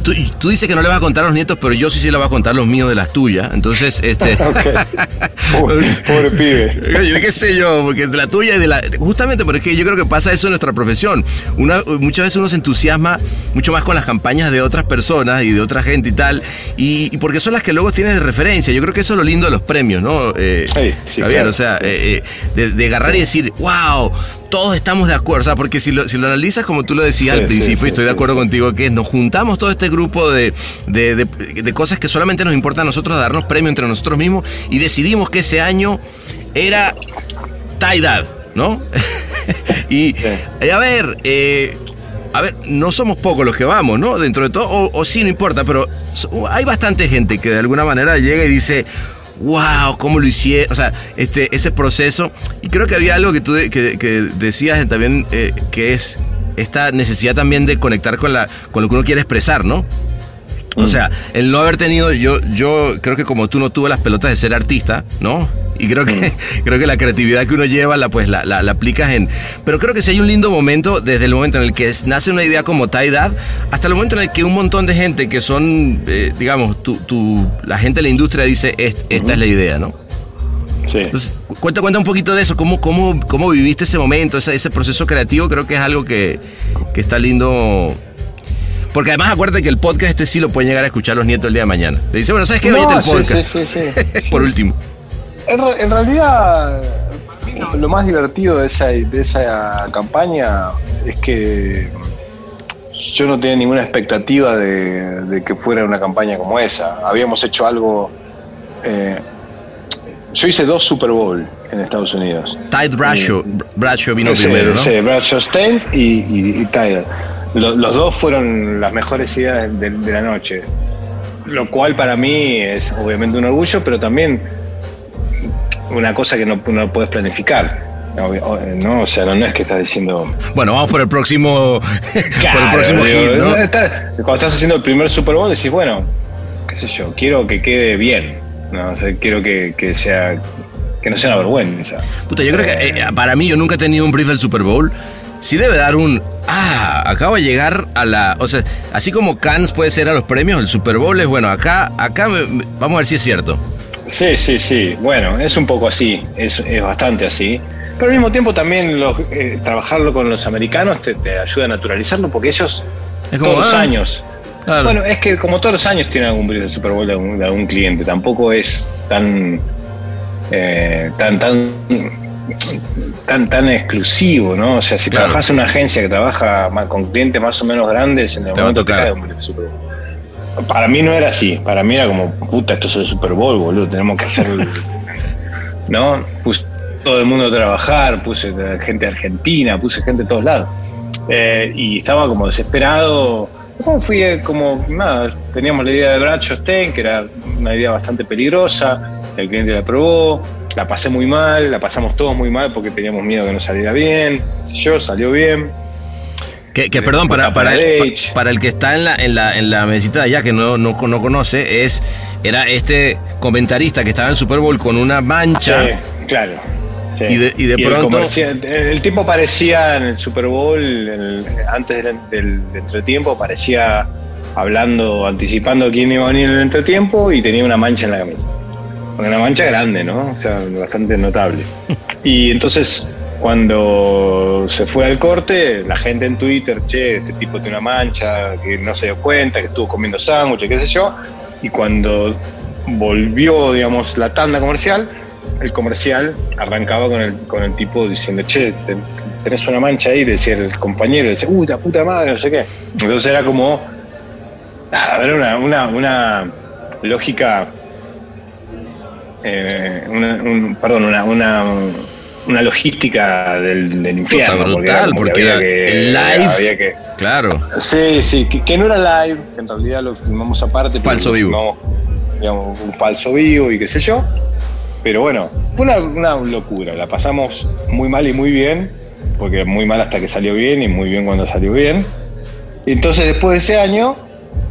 tú, tú, dices que no le vas a contar a los nietos, pero yo sí se le voy a contar los míos de las tuyas. Entonces, este. [laughs] pobre, pibe. Yo qué sé yo, porque de la tuya y de la. Justamente porque yo creo que pasa eso en nuestra profesión. Una, muchas veces uno se entusiasma mucho más con las campañas de otras personas y de otra gente y tal. Y, porque son las que luego tienes de referencia. Yo creo que eso es lo lindo de los premios, ¿no? Eh, sí, o sea, eh, eh, de, agarrar y decir, wow, todos estamos de acuerdo. O sea, porque si lo, si lo analizas como tú lo decías al principio, y estoy de acuerdo contigo, que nos juntamos todo este grupo de, de, cosas que solamente nos importa a nosotros darnos premio entre nosotros mismos y decidimos que ese año era Taidad, ¿no? [laughs] y, a ver, eh, a ver, no somos pocos los que vamos, ¿no? Dentro de todo, o, o sí, no importa, pero hay bastante gente que de alguna manera llega y dice wow, cómo lo hicieron, o sea, este, ese proceso. Y creo que había algo que tú que, decías también, eh, que es esta necesidad también de conectar con, la, con lo que uno quiere expresar, ¿no? O sea, el no haber tenido, yo, yo creo que como tú no tuve las pelotas de ser artista, ¿no? Y creo que, mm. [laughs] creo que la creatividad que uno lleva, la, pues la, la, aplicas en... Pero creo que si hay un lindo momento desde el momento en el que nace una idea como Taidad, hasta el momento en el que un montón de gente que son, eh, digamos, tu, tu, la gente de la industria dice, esta es la idea, ¿no? Sí. Entonces, cuenta, cuenta un poquito de eso, cómo, cómo, cómo viviste ese momento, ese, ese proceso creativo, creo que es algo que, que está lindo porque además acuérdate que el podcast este sí lo pueden llegar a escuchar los nietos el día de mañana. Le dice, bueno, ¿sabes qué? Oye, el podcast. Sí, sí, sí, [laughs] Por último. En, realidad, lo más divertido de esa, de esa campaña es que yo no tenía ninguna expectativa de, que fuera una campaña como esa. Habíamos hecho algo... Eh, yo hice dos Super Bowl en Estados Unidos. Tide Bradshaw, Bradshaw vino primero, ¿no? Sí, Bradshaw Stein y, y, y Tide los dos fueron las mejores ideas de, la noche. Lo cual para mí es obviamente un orgullo, pero también una cosa que no, puedes planificar. ¿no? O sea, no, es que estás diciendo. Bueno, vamos por el próximo. [laughs] por el próximo hit, ¿no? cuando estás haciendo el primer Super Bowl, decís, bueno, qué sé yo, quiero que quede bien. ¿No? quiero que, sea. que no sea una vergüenza. Puta, yo creo que eh, para mí, yo nunca he tenido un brief del Super Bowl sí debe dar un. Ah, acabo de llegar a la. O sea, así como Cannes puede ser a los premios, el Super Bowl es bueno. Acá, acá vamos a ver si es cierto. Sí, sí, sí. Bueno, es un poco así. Es, bastante así. Pero al mismo tiempo también eh, trabajarlo con los americanos te, ayuda a naturalizarlo porque ellos todos los ah, Bueno, es que como todos los años tienen algún brillo de Super Bowl de algún, cliente. Tampoco es tan. Eh, tan, tan tan, tan exclusivo, ¿no? O sea, si trabajas en una agencia que trabaja con clientes más o menos grandes, en el momento que cae un Super Bowl. Para mí no era así, para mí era como, puta, esto es el Super Bowl, boludo, tenemos que hacer. [laughs] ¿No? Puse todo el mundo a trabajar, puse gente argentina, puse gente de todos lados. Eh, y estaba como desesperado. Fui eh, como, nada, teníamos la idea de Bracho Stein, que era una idea bastante peligrosa, el cliente la aprobó, la pasé muy mal, la pasamos todos muy mal porque teníamos miedo que no saliera bien. Yo salió bien. Que, perdón, para, para, el, para el que está en la, en la, en la mesita de allá, que no, no, conoce, es era este comentarista que estaba en el Super Bowl con una mancha. Sí, claro. Y de, y de pronto. El, tipo parecía en el Super Bowl, antes del, del, entretiempo, parecía hablando, anticipando quién iba a venir en el entretiempo y tenía una mancha en la camisa. una mancha grande, ¿no? O sea, bastante notable. Y entonces, cuando se fue al corte, la gente en Twitter, che, este tipo tiene una mancha, que no se dio cuenta, que estuvo comiendo sándwiches, qué sé yo. Y cuando volvió, digamos, la tanda comercial, el comercial arrancaba con el, con el tipo diciendo, che, tenés una mancha ahí, decía el compañero, decía, uy, la puta madre, no sé qué. Entonces era como, nada, era una, una, una lógica, eh, una, un- perdón, una, una, una logística del, del infierno. Puta, brutal, porque había era que- el live. había que- Claro. Sí, sí, que, que no era live, que en realidad lo filmamos aparte. Falso vivo. filmamos, digamos, un falso vivo y qué sé yo. Pero bueno, fue una, una locura. La pasamos muy mal y muy bien, porque muy mal hasta que salió bien y muy bien cuando salió bien. Y entonces después de ese año,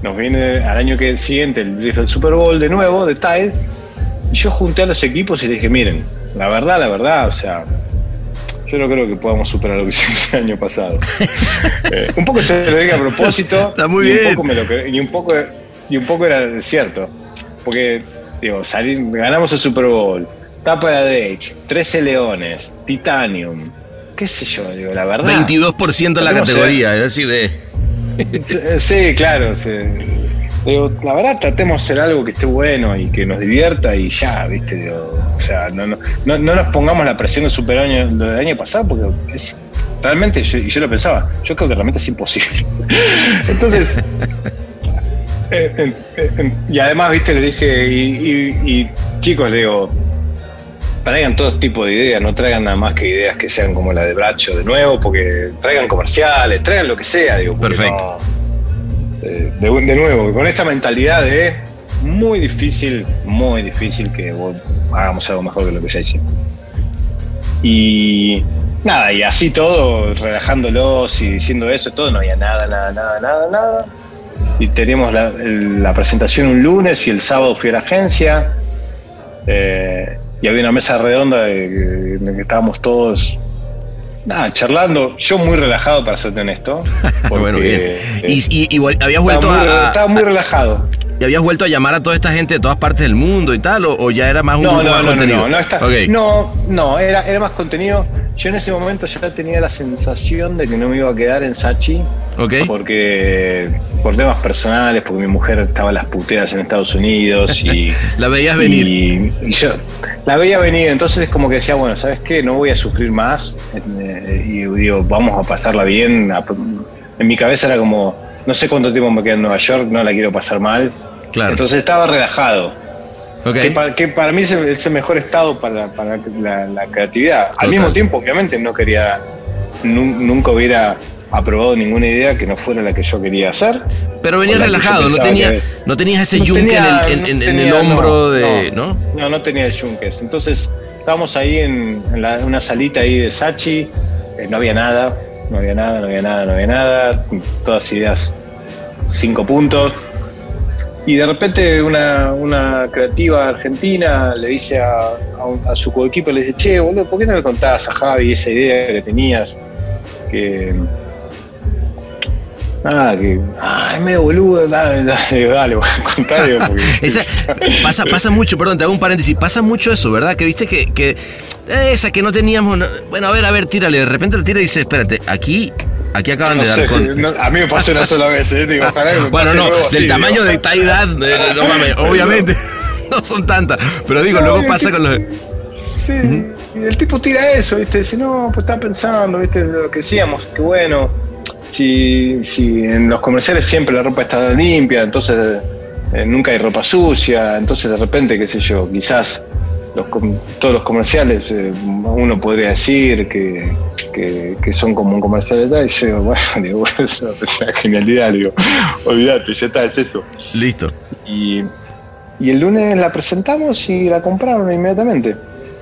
nos viene al año que siguiente el, el Super Bowl de nuevo, de Tide. Y yo junté a los equipos y les dije, miren, la verdad, la verdad, o sea, yo no creo que podamos superar lo que [laughs] hicimos el año pasado. [laughs] Eh, un poco se lo dije a propósito. Está muy y bien. Un poco me lo y, un poco, y un poco era cierto. Porque, digo, salir, ganamos el Super Bowl, tapa de Age, 13 leones, Titanium, qué sé yo, digo, la verdad. 22% en la ¿Cómo se- categoría, es decir, de. Sí, claro. sí. Digo, la verdad, tratemos de hacer algo que esté bueno y que nos divierta y ya, ¿viste? Digo, o sea, no, no, no, no nos pongamos la presión del super año del año pasado porque es, realmente, yo, y yo lo pensaba, yo creo que realmente es imposible. [laughs] Entonces, eh, eh, y además, ¿viste? Le dije, y, y- y, chicos, le digo, traigan todo tipo de ideas, no traigan nada más que ideas que sean como la de Bracho de nuevo, porque traigan comerciales, traigan lo que sea, digo. Perfecto. no- eh, de, de nuevo, con esta mentalidad de muy difícil, muy difícil que vos hagamos algo mejor que lo que ya hicimos. Y nada, y así todo, relajándolos y diciendo eso, todo, no había nada, nada, nada, nada, nada. Y teníamos la, presentación un lunes y el sábado fui a la agencia. eh, y había una mesa redonda en la que estábamos todos nada, charlando. Yo muy relajado, para serte honesto. [laughs] porque, bueno, bien. eh, Y, y- y vol- habías estaba vuelto muy, a, estaba muy relajado. ¿Y habías vuelto a llamar a toda esta gente de todas partes del mundo y tal? ¿O, o ya era más un No, grupo no, más no, no, contenido? no, no, está- no, no, era, era más contenido. Yo en ese momento ya tenía la sensación de que no me iba a quedar en Sachi Ok. porque por temas personales, porque mi mujer estaba a las puteadas en Estados Unidos y [laughs] La veías venir. Y, yo la veía venir, entonces es como que decía, bueno, ¿sabes qué? No voy a sufrir más eh, y digo, vamos a pasarla bien. En mi cabeza era como, no sé cuánto tiempo me queda en Nueva York, no la quiero pasar mal. Claro. Entonces estaba relajado. Ok. Que, para, que para mí es el, es el mejor estado para, para la, la creatividad. Total. Al mismo tiempo, obviamente, no quería, nu- nunca hubiera aprobado ninguna idea que no fuera la que yo quería hacer. Pero venías relajado, no, tenía, que- no tenías ese No yunque tenía- en el, en- no en- en tenía- el hombro no, de. ¿No? No, no tenía el yunques. Entonces estábamos ahí en, en la- una salita ahí de Sachi, eh, no había nada, no había nada, no había nada, no había nada, todas ideas cinco puntos. Y de repente una, una creativa argentina le dice a, a su coequipo, le dice, che, boludo, ¿por qué no le contás a Javi esa idea que tenías? Que... Nada, que... Ah, es medio boludo, dale, dale, dale, [laughs] digo, [laughs] porque- Esa, pasa, pasa mucho, perdón, te hago un paréntesis, pasa mucho eso, ¿verdad? Que viste que, que esa que no teníamos, no- bueno, a ver, a ver, tírale, de repente lo tira y dice, espérate, aquí, aquí acaban No de dar con... no, a mí me pasó una sola vez, ¿eh? Digo, ojalá que me Bueno, pase no, luego del así, tamaño digo. de tal edad, eh, no [laughs] mames, obviamente no son tantas, pero digo, luego pasa con los... Sí, y el tipo tira eso, ¿viste? Dice, no, pues estaba pensando, ¿viste? Lo que decíamos, que bueno, si, si en los comerciales siempre la ropa está limpia, entonces eh, nunca hay ropa sucia, entonces de repente, qué sé yo, quizás los, todos los comerciales, eh, uno podría decir que, que, que son como un comercial de tal, y yo digo, bueno, [laughs] digo, eso es una genialidad, digo, [laughs] olvídate, ya está, es eso. Listo. Y, y el lunes la presentamos y la compraron inmediatamente.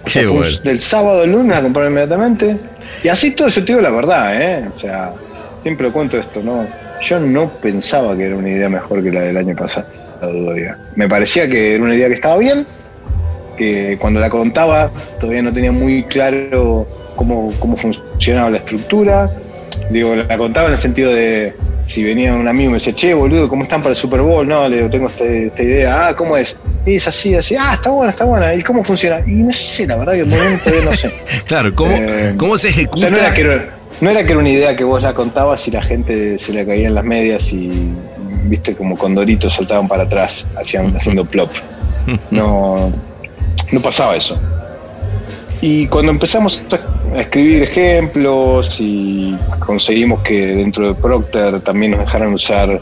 O sea, Qué fue un- bueno. Del sábado al lunes la compraron inmediatamente. Y así todo, yo te digo la verdad, ¿eh? O sea, siempre cuento esto, ¿no? Yo no pensaba que era una idea mejor que la del año pasado todavía. Me parecía que era una idea que estaba bien, que cuando la contaba todavía no tenía muy claro cómo, cómo funcionaba la estructura. Digo, la contaba en el sentido de, si venía un amigo y me decía, che, boludo, ¿cómo están para el Super Bowl? No, le digo, tengo este- esta idea. Ah, ¿cómo es? Y es así, así. Ah, está buena, está buena. ¿Y cómo funciona? Y no sé, la verdad que bien todavía no sé. [laughs] Claro, ¿cómo, Eh, cómo se O ejecuta? sea, no era, que era, no era que era una idea que vos la contabas y la gente se le caía en las medias y, viste, como condoritos saltaban para atrás, hacían, haciendo plop. No, no pasaba eso. Y cuando empezamos a escribir ejemplos y conseguimos que dentro de Procter también nos dejaran usar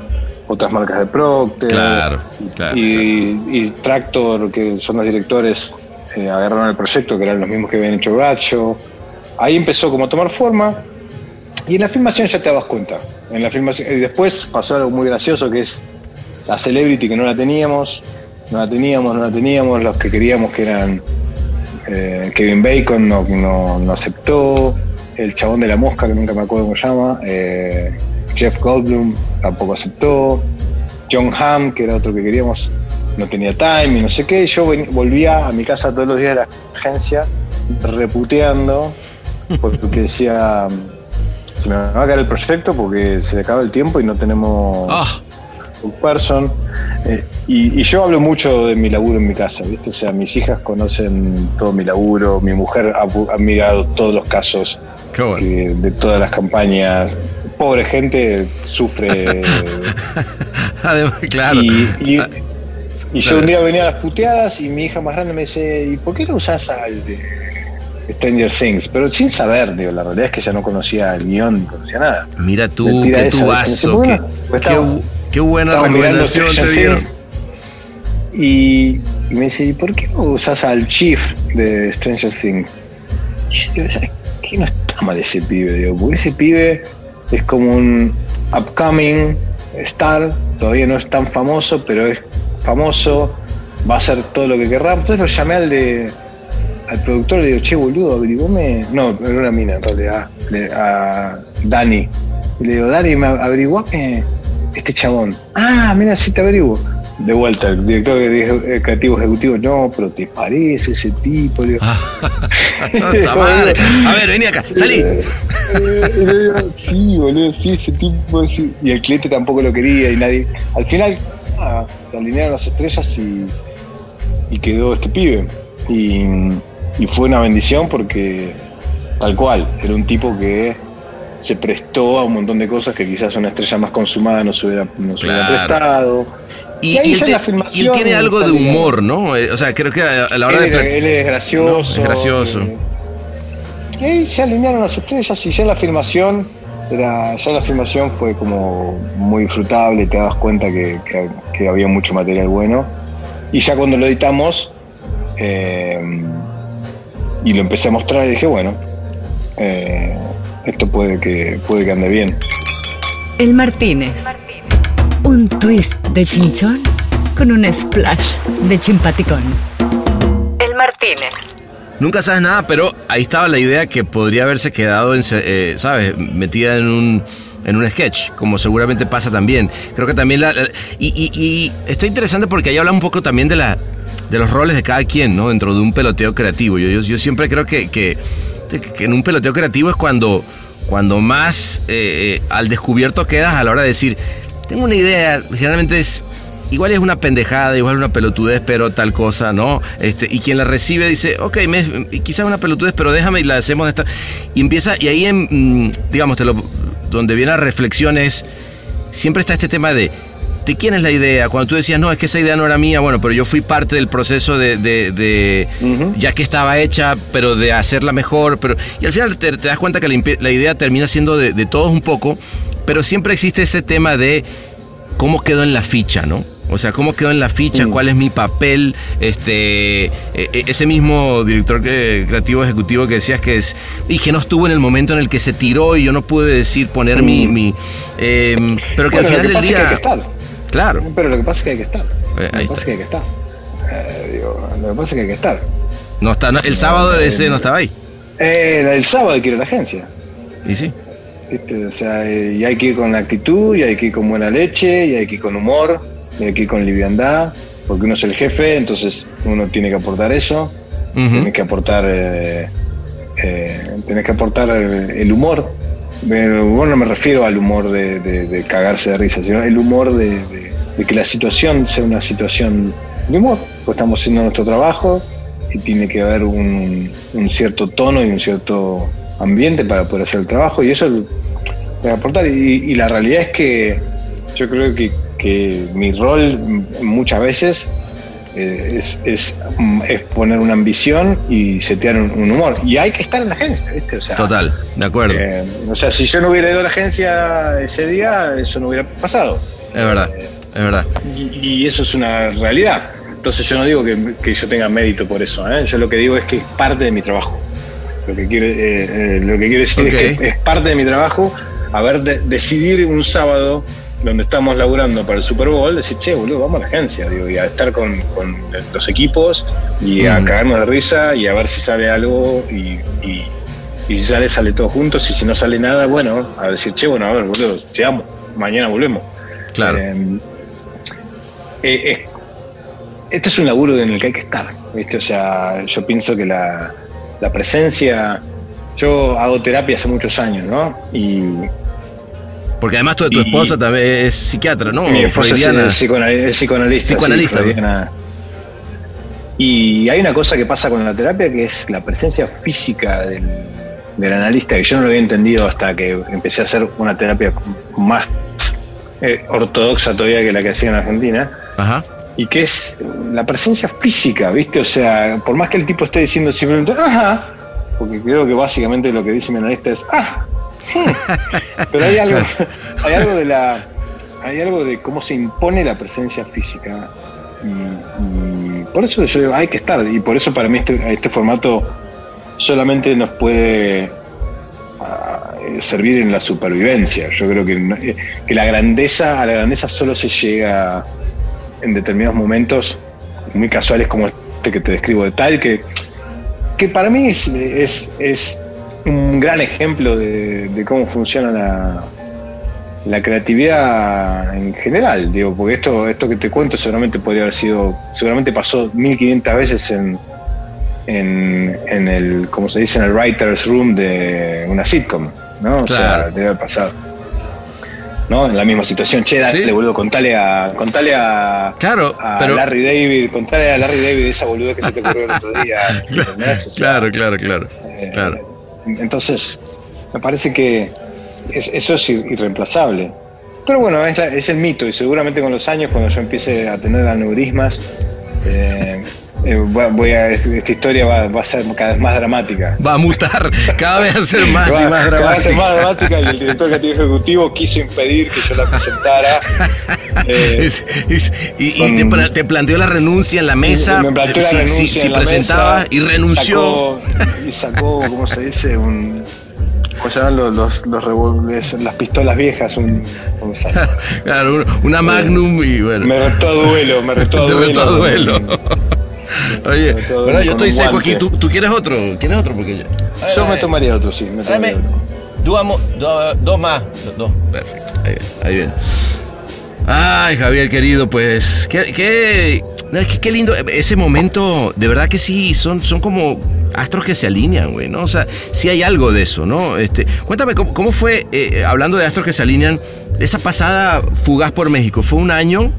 otras marcas de Procter. Claro, claro, Y, y Tractor, que son los directores, eh, agarraron el proyecto, que eran los mismos que habían hecho Bracho. Ahí empezó como a tomar forma. Y en la filmación ya te das cuenta. En la filmación, y después pasó algo muy gracioso que es la celebrity que no la teníamos, no la teníamos, no la teníamos, los que queríamos que eran eh, Kevin Bacon no, no, no aceptó, el chabón de la mosca, que nunca me acuerdo cómo se llama, eh, Jeff Goldblum tampoco aceptó, John Hamm, que era otro que queríamos, no tenía time y no sé qué, yo ven- volvía a mi casa todos los días de la agencia reputeando, porque decía, se me va a caer el proyecto porque se le acaba el tiempo y no tenemos Ah, un person. Eh, y, y yo hablo mucho de mi laburo en mi casa, ¿viste? O sea, mis hijas conocen todo mi laburo, mi mujer ha, mirado todos los casos bueno. eh, de todas las campañas. Pobre gente sufre. [laughs] Además, claro. Y, y- Ah, y yo un día venía a las puteadas y mi hija más grande me dice, ¿y por qué no usás al de Stranger Things? Pero sin saber, digo, la realidad es que ella no conocía el guion, no conocía nada. Mira tú, qué tubazo. ¿se Qué, puede? qué, qué buena recomendación te dieron. Y, y me dice, ¿y por qué no usas al Chief de Stranger Things? Y yo ¿sabes qué no está mal ese pibe? Digo, porque ese pibe es como un upcoming star, todavía no es tan famoso, pero es famoso, va a hacer todo lo que querrá. Entonces lo llamé al de al productor le digo, che boludo, averiguame. No, era una mina en realidad, a Dani. Y le digo, Dani, me averiguame este chabón. Ah, mira, sí te averiguo. De vuelta, el director de- creativo ejecutivo, no, pero te parece ese tipo. Le digo, [laughs] [laughs] Santa madre. A ver, vení acá, salí. eh, y le digo, sí, boludo, sí, ese tipo. sí. Y el cliente tampoco lo quería y nadie. Al final, se alinearon las estrellas y, y quedó este pibe. Y, y fue una bendición porque, tal cual, era un tipo que se prestó a un montón de cosas que quizás una estrella más consumada no se hubiera, no se hubiera Claro. prestado. Y, él te- y tiene algo de humor, ¿no? Eh, O sea, creo que a, la hora él, de. él es gracioso. No, es gracioso. eh, y ahí se alinearon las estrellas y ya la filmación, era, ya la filmación fue como muy disfrutable, te das cuenta que, que- que había mucho material bueno. Y ya cuando lo editamos eh, y lo empecé a mostrar, dije, bueno, eh, esto puede que, puede que ande bien. El Martínez. Un twist de chinchón con un splash de chimpaticón. El Martínez. Nunca sabes nada, pero ahí estaba la idea que podría haberse quedado, en, eh, ¿sabes? Metida en un, en un sketch, como seguramente pasa también. Creo que también la... la- y, y- y está interesante porque ahí habla un poco también de la de los roles de cada quien, ¿no? Dentro de un peloteo creativo. Yo, yo, yo siempre creo que, que, en un peloteo creativo es cuando, cuando más eh, eh, al descubierto quedas a la hora de decir, tengo una idea, generalmente es igual es una pendejada, igual una pelotudez, pero tal cosa, ¿no? Este, y quien la recibe dice, ok, me, quizás una pelotudez, pero déjame y la hacemos de esta. Y empieza, y ahí, en, mm, digamos, te lo, donde viene la reflexión es, siempre está este tema de, ¿de quién es la idea? Cuando tú decías, no, es que esa idea no era mía, bueno, pero yo fui parte del proceso de, de- de- ya que estaba hecha, pero de hacerla mejor, pero y al final te, te das cuenta que la, la idea termina siendo de, de todos un poco, pero siempre existe ese tema de cómo quedó en la ficha, ¿no? O sea, cómo quedó en la ficha, Mm. cuál es mi papel, este, e- e- ese mismo director eh, creativo ejecutivo que decías que es, y que no estuvo en el momento en el que se tiró y yo no pude decir poner mi, Mm. mi em, pero que Bueno, al final del pasa es que hay día, que estar. Claro, Pero lo que pasa es que hay que estar. Eh, lo que pasa es que hay que estar. Eh, digo, lo que pasa es que hay que estar. no está, no- el sábado ese no estaba ahí, Eh, el sábado a la agencia. y sí, ¿viste? O sea, eh, y hay que ir con actitud, y hay que ir con buena leche, y hay que ir con humor, y hay que ir con liviandad, porque uno es el jefe, entonces uno tiene que aportar eso, Ujú. tiene que aportar, eh, eh, que aportar el, el humor, Pero bueno, no me refiero al humor de, cagarse de risa, sino el humor de, que la situación sea una situación de humor. Pues estamos haciendo nuestro trabajo y tiene que haber un, un cierto tono y un cierto ambiente para poder hacer el trabajo y eso es aportar. Y, y la realidad es que yo creo que, mi rol muchas veces eh, es, es, mm, es poner una ambición y setear un, un humor. Y hay que estar en la agencia, ¿viste? O sea, Total, de acuerdo. eh, o sea, si yo no hubiera ido a la agencia ese día, eso no hubiera pasado. Es verdad, es verdad. Y, y eso es una realidad. Entonces yo no digo que, que yo tenga mérito por eso. ¿eh? Yo lo que digo es que es parte de mi trabajo. Lo que quiero, eh, eh, lo que quiero decir es que es parte de mi trabajo haber de- decidir un sábado donde estamos laburando para el Super Bowl, decir, che, boludo, vamos a la agencia, digo, y a estar con, con los equipos y a Mm. cagarnos de risa y a ver si sale algo y, y- y si sale, sale todo juntos y si no sale nada, bueno, a decir, che, bueno, a ver, boludo, sigamos, mañana volvemos. Claro. Eh, eh, este es un laburo en el que hay que estar, ¿viste? O sea, yo pienso que la, la presencia. Yo hago terapia hace muchos años, ¿no? Y Porque además tu, tu esposa también es psiquiatra, ¿no? mi esposa es, psicoanalista. sí, Psicoanalista. y hay una cosa que pasa con la terapia que es la presencia física del, del analista, que yo no lo había entendido hasta que empecé a hacer una terapia más eh, ortodoxa todavía que la que hacía en Argentina. Ajá. y que es la presencia física, ¿viste? O sea, por más que el tipo esté diciendo simplemente, ajá, porque creo que básicamente lo que dice mi analista es, ah, hmm". [laughs] pero hay algo, [laughs] hay algo de la, hay algo de cómo se impone la presencia física y, y por eso yo digo, hay que estar y por eso para mí este, este formato solamente nos puede ah, eh, servir en la supervivencia. Yo creo que, eh, que la grandeza, a la grandeza solo se llega en determinados momentos muy casuales como este que te describo de tal, que, que para mí es, es, es un gran ejemplo de, de cómo funciona la, la creatividad en general, digo, porque esto, esto que te cuento seguramente podría haber sido, seguramente pasó 1500 veces en, en, en el, como se dice, en el writer's room de una sitcom, ¿no? O sea, Claro. debe pasar. ¿No? En la misma situación, che, dale, Sí. boludo, contale a, contale a, Claro, a pero. Larry David, contale a Larry David esa boluda que se te ocurrió el otro día. [laughs] sea, Claro, claro, claro. eh, Claro. Entonces, me parece que es- eso es ir- irreemplazable. Pero bueno, es el mito y seguramente con los años, cuando yo empiece a tener aneurismas, eh, eh, voy a- esta historia va, va a ser cada vez más dramática. Va a mutar, [laughs] cada vez a ser [laughs] más Va- y más cada vez a ser dramático. más dramática y el director creativo ejecutivo quiso impedir que yo la presentara. [laughs] Eh, Es- es- y y con- te, pla- te planteó la renuncia en la mesa. Me planteó la si, renuncia si- si en la presentaba mesa, y renunció. sacó- y sacó, ¿cómo se dice? Un, ¿Cómo se llaman los, los, los revólveres, las pistolas viejas? Un. Claro, un- una Magnum y bueno. Me retó a duelo, me retó a Te duelo. retó a duelo. [laughs] Oye, bueno, yo estoy seco guante. aquí. ¿Tú, tú quieres otro? ¿Quieres otro? Porque yo. Yo me tomaría otro, sí. Me tomaría otro. dos, dos- más. Dos. Perfecto. Ahí, viene, ahí viene. Ay, Javier, querido, pues. Qué, qué, qué lindo. Ese momento, de verdad que sí, son, son como astros que se alinean, güey, ¿no? O sea, sí hay algo de eso, ¿no? Este, cuéntame, ¿cómo, cómo fue, eh, hablando de astros que se alinean, esa pasada fugaz por México? ¿Fue un año?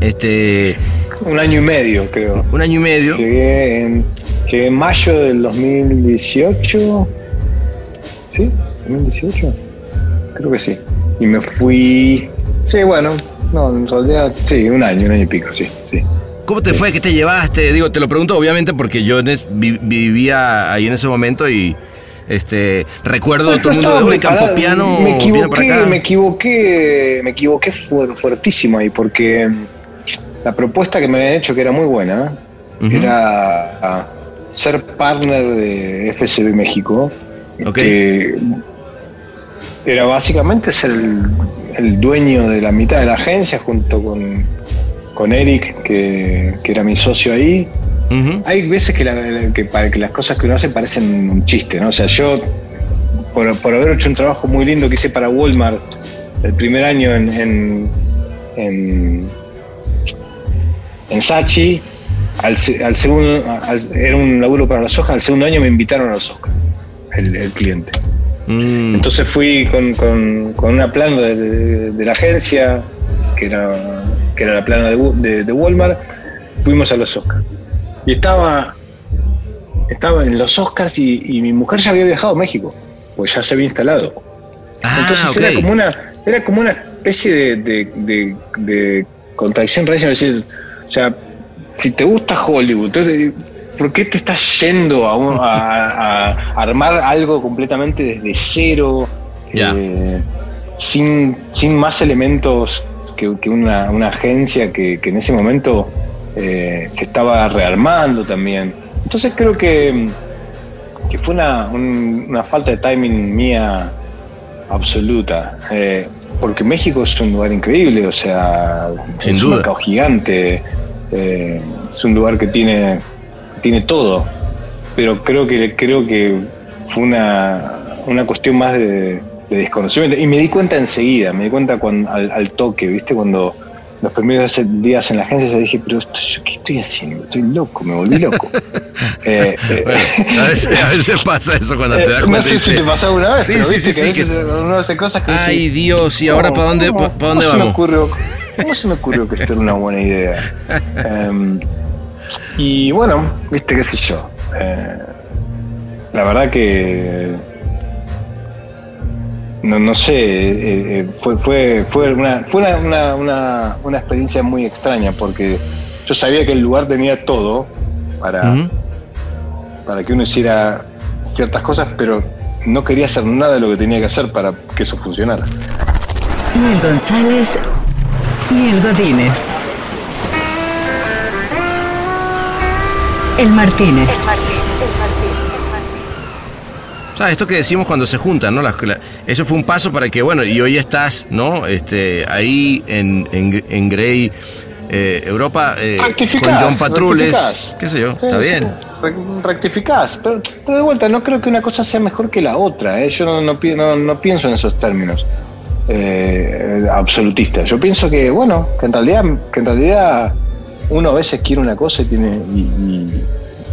Este. Un año y medio, creo. Un año y medio. Llegué en, llegué en mayo del 2018. ¿Sí? ¿2018? Creo que sí. Y me fui. Sí, bueno. No, en realidad, sí, un año, un año y pico, sí, sí. ¿Cómo te fue? ¿Qué te llevaste? Digo, te lo pregunto obviamente porque yo en es- vi- vivía ahí en ese momento y este recuerdo todo el mundo de. Campopiano me para equivoqué, acá. me equivoqué, me equivoqué fuer- fuertísimo ahí porque la propuesta que me habían hecho que era muy buena era ah, ser partner de FCB México. Ok. que era básicamente ser el, el dueño de la mitad de la agencia junto con, con Eric, que, que era mi socio ahí. Hay veces que, la- que, las cosas que uno hace parecen un chiste, ¿no? O sea, yo, por, por haber hecho un trabajo muy lindo que hice para Walmart el primer año en, en, en, en Sachi, al, al segundo, al- era un laburo para los Oscars, al segundo año me invitaron a los Oscars, el, el cliente. Mm. Entonces fui con, con, una plana de, la agencia, que era, que era la plana de, de, Walmart, fuimos a los Oscars. Y estaba, estaba en los Oscars y, mi mujer ya había viajado a México, pues ya se había instalado. Ah, Entonces era como una, era como una especie de, de, contradicción es decir, o sea, si te gusta Hollywood, ¿por qué te estás yendo a, armar algo completamente desde cero, eh, sin, sin más elementos que, una, agencia que, en ese momento eh, se estaba rearmando también? Entonces creo que, que fue una, una falta de timing mía absoluta. Eh, porque México es un lugar increíble, o sea, es un mercado gigante, es un lugar que tiene tiene todo, pero creo que creo que fue una, una cuestión más de, desconocimiento. Y me di cuenta enseguida, me di cuenta cuando, al, toque, ¿viste? Cuando los primeros días en la agencia yo dije, pero ¿qué estoy haciendo? Estoy loco, me volví loco. [laughs] Eh, eh, a, veces, pasa eso cuando te das cuenta. No sé si te pasó alguna vez. Sí, sí, sí. sí que uno hace cosas que Ay, Dios, ¿y ahora para dónde, ¿para dónde vamos? ocurrió, [laughs] ¿Cómo se me ocurrió que esto era una buena idea? Um, Y bueno, viste, qué sé yo. Eh, la verdad que. No, no sé, eh, eh, fue, fue, fue, una, fue una, una, una, experiencia muy extraña porque yo sabía que el lugar tenía todo para, para que uno hiciera ciertas cosas, pero no quería hacer nada de lo que tenía que hacer para que eso funcionara. Ni el González ni el Godínez. El Martínez. O sea, esto que decimos cuando se juntan, ¿no? eso fue un paso para que, bueno, y hoy estás, ¿no? Este, ahí en, en, Grey, eh, Europa, eh, con John Patrules, qué sé yo, está bien. Rectificás, pero, de vuelta, no creo que una cosa sea mejor que la otra, ¿eh? yo no, no, no, pienso en esos términos eh, absolutistas. Yo pienso que, bueno, que en realidad, que en realidad uno a veces quiere una cosa y tiene. Y,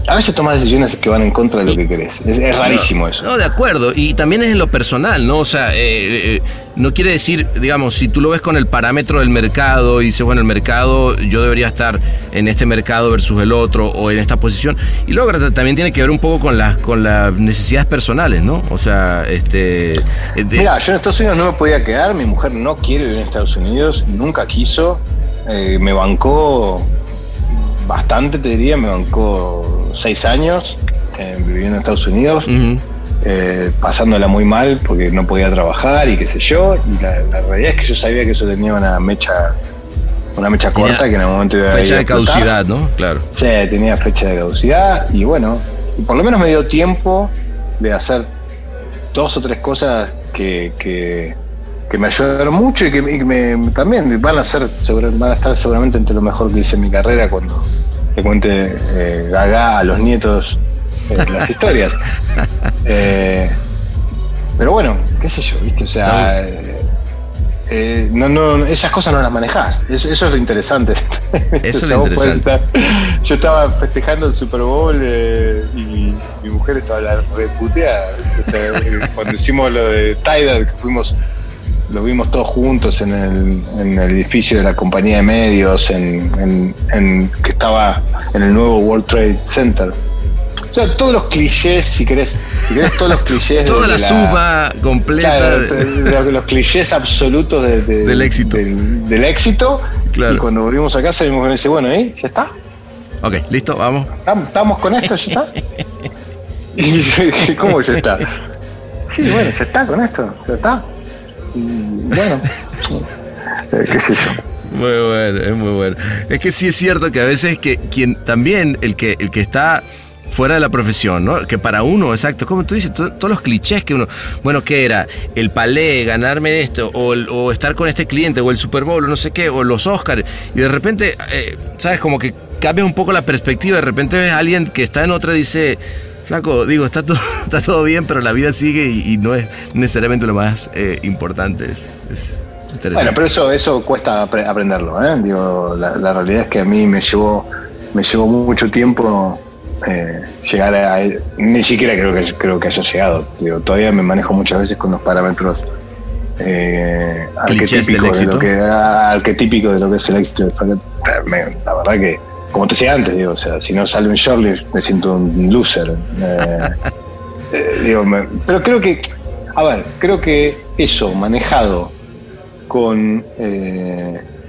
a veces tomas decisiones que van en contra de lo que querés. Es, rarísimo eso. No, de acuerdo. Y también es en lo personal, ¿no? O sea, eh, eh, no quiere decir, digamos, si tú lo ves con el parámetro del mercado y dices, bueno, el mercado, yo debería estar en este mercado versus el otro o en esta posición. Y luego también tiene que ver un poco con las, con las necesidades personales, ¿no? O sea, este. Eh, Mira, yo en Estados Unidos no me podía quedar. Mi mujer no quiere vivir en Estados Unidos, nunca quiso. me bancó bastante, te diría, me bancó seis años eh, viviendo en Estados Unidos, eh, pasándola muy mal porque no podía trabajar y qué sé yo. Y la, realidad es que yo sabía que eso tenía una mecha una mecha corta que en el momento iba Fecha de caducidad, ¿no? Claro. Sí, tenía fecha de caducidad y bueno, y por lo menos me dio tiempo de hacer dos o tres cosas que, que, me ayudaron mucho y que, me, también van a ser van a estar seguramente entre lo mejor que hice en mi carrera cuando que cuente eh, Gaga a los nietos eh, las [laughs] historias. Eh, pero bueno, qué sé yo, ¿viste? O sea, no, no, esas cosas no las manejás. Eso, es lo interesante. Eso es [laughs] lo interesante. yo estaba festejando el Super Bowl y mi mujer estaba la reputeada. cuando hicimos lo de Tidal, que fuimos lo vimos todos juntos en el, en el edificio de la compañía de medios, en, que estaba en el nuevo World Trade Center. O sea, todos los clichés, si querés, si querés todos los clichés. [laughs] Toda la, suma completa. de, los clichés absolutos del éxito. Del, éxito. Y cuando volvimos a casa, vimos que dice, bueno, ¿eh? ¿Ya está? Ok, listo, vamos. ¿Estamos con esto? ¿Ya está? [laughs] y yo dije, ¿cómo ya está? Sí, bueno, ya está con esto, ya está bueno, [laughs] eh, qué sé yo. Muy bueno, es muy bueno. Es que sí es cierto que a veces que quien también el que el que está fuera de la profesión, ¿no? Que para uno, exacto, como tú dices, todos los clichés que uno, bueno, ¿qué era? El palé, ganarme esto, o, estar con este cliente, o el Super Bowl, o no sé qué, o los Oscars, y de repente, eh, ¿sabes? Como que cambia un poco la perspectiva, de repente ves a alguien que está en otra y dice, Flaco, digo, está todo, [laughs] está todo bien, pero la vida sigue y, no es necesariamente lo más eh, importante. Es, interesante. Bueno, pero eso, eso cuesta aprenderlo. ¿eh? Digo, la, realidad es que a mí me llevó, me llevó mucho tiempo eh, llegar a ni siquiera creo que creo que haya llegado. Digo, todavía me manejo muchas veces con los parámetros eh, arquetípicos de lo que arquetípico de lo que es el éxito. La verdad que, como te decía antes, digo, o sea, si no sale un Shirley me siento un loser. Eh, [laughs] eh, digo, pero creo que, a ver, creo que eso manejado con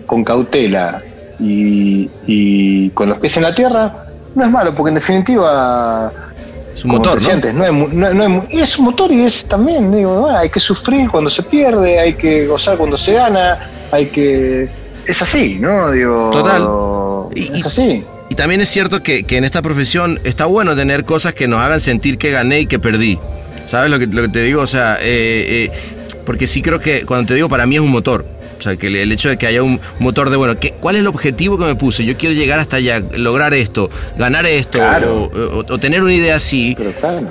con cautela y, y con los pies en la tierra no es malo, porque en definitiva es un motor, ¿no? es un motor y es también, digo, hay que sufrir cuando se pierde, hay que gozar cuando se gana, hay que... Es así, ¿no? Digo, Total. Y, es así. Y también es cierto que, en esta profesión está bueno tener cosas que nos hagan sentir que gané y que perdí. ¿Sabes lo que, lo que te digo? O sea, eh, eh, porque sí creo que cuando te digo para mí es un motor. O sea, que el hecho de que haya un motor de, bueno, ¿qué, ¿cuál es el objetivo que me puse? Yo quiero llegar hasta allá, lograr esto, ganar esto, o, tener una idea así.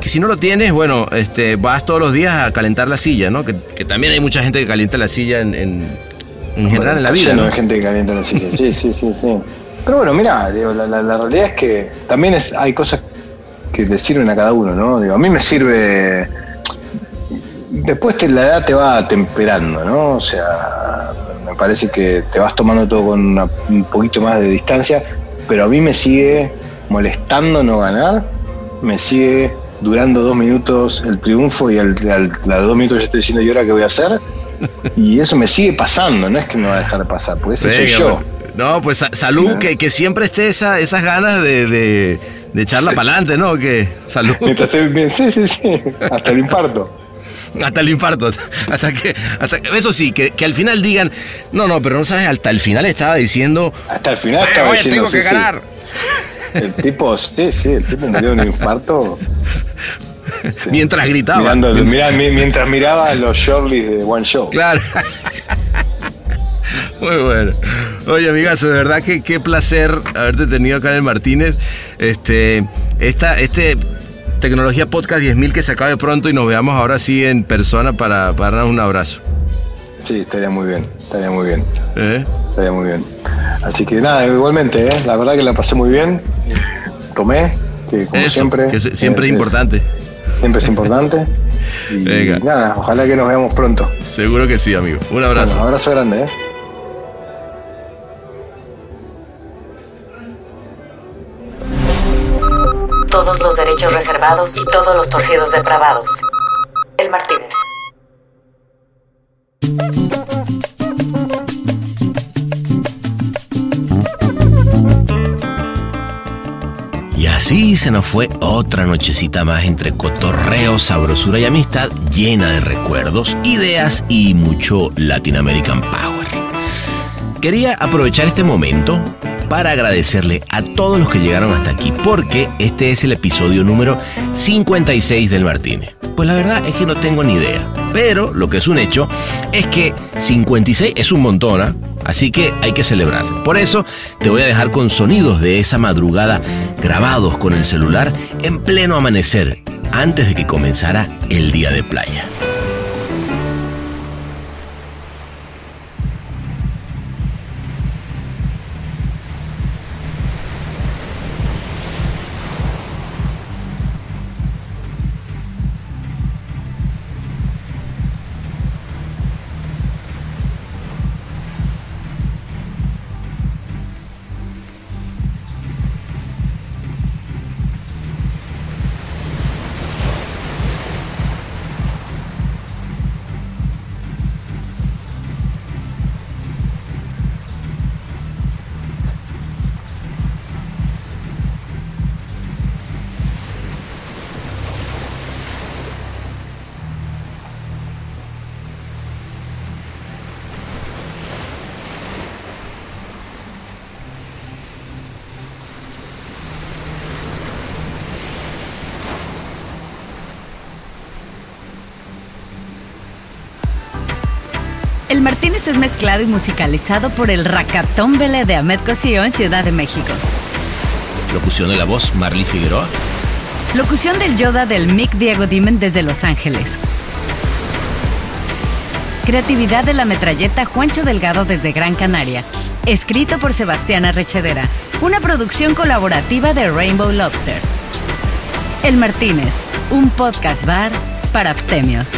Que si no lo tienes, bueno, este, vas todos los días a calentar la silla, ¿no? Que, también hay mucha gente que calienta la silla en, en, general en la vida. ¿no? hay gente que calienta la silla, sí, sí, sí, sí. [laughs] Pero bueno, mira, la, la, realidad es que también hay cosas que le sirven a cada uno, ¿no? Digo, a mí me sirve después te, la edad te va temperando, ¿no? O sea, me parece que te vas tomando todo con un poquito más de distancia, pero a mí me sigue molestando no ganar, me sigue durando dos minutos el triunfo y al, dos minutos yo estoy diciendo, ¿y ahora qué voy a hacer? [laughs] Y eso me sigue pasando, no es que me va a dejar de pasar, porque ese soy yo. No, pues salud, que, que siempre esté esa, esas ganas de, de, echarla para adelante, ¿no? Que salud. sí, sí, sí, hasta el infarto. hasta el infarto. Hasta que, hasta, eso sí, que, al final digan, no, no, pero no sabes, hasta el final estaba diciendo. Hasta el final estaba diciendo. Tengo que ganar. El tipo, sí, sí, el tipo me dio un infarto. Mientras gritaba. mientras miraba los Shirley de One Show. Claro. Muy bueno. Oye, amigazo, de verdad que qué placer haberte tenido acá en el Martínez. Este, esta, este Tecnología Podcast 10.000 que se acabe pronto y nos veamos ahora sí en persona para, darnos un abrazo. Sí, estaría muy bien, estaría muy bien. ¿Eh? Estaría muy bien. Así que nada, igualmente, ¿eh? la verdad que la pasé muy bien. Tomé, que como siempre. Que siempre es, importante. Siempre es importante. [laughs] Y nada, ojalá que nos veamos pronto. Seguro que sí, amigo. Un abrazo. un abrazo grande, ¿eh? Reservados y todos los torcidos depravados. El Martínez. Y así se nos fue otra nochecita más entre cotorreo, sabrosura y amistad llena de recuerdos, ideas y mucho Latin American Power. Quería aprovechar este momento para agradecerle a todos los que llegaron hasta aquí, porque este es el episodio número 56 del Martínez. Pues la verdad es que no tengo ni idea, pero lo que es un hecho es que 56 es un montón, ¿ah? así que hay que celebrarlo. Por eso te voy a dejar con sonidos de esa madrugada grabados con el celular en pleno amanecer, antes de que comenzara el día de playa. El Martínez es mezclado y musicalizado por el Racatón Belé de Ahmed Cosío en Ciudad de México. Locución de la voz, Marley Figueroa. Locución del Yoda del Mick Diego Dimen desde Los Ángeles. Creatividad de la metralleta Juancho Delgado desde Gran Canaria. Escrito por Sebastián Arrechedera. Una producción colaborativa de Rainbow Lobster. El Martínez, un podcast bar para abstemios.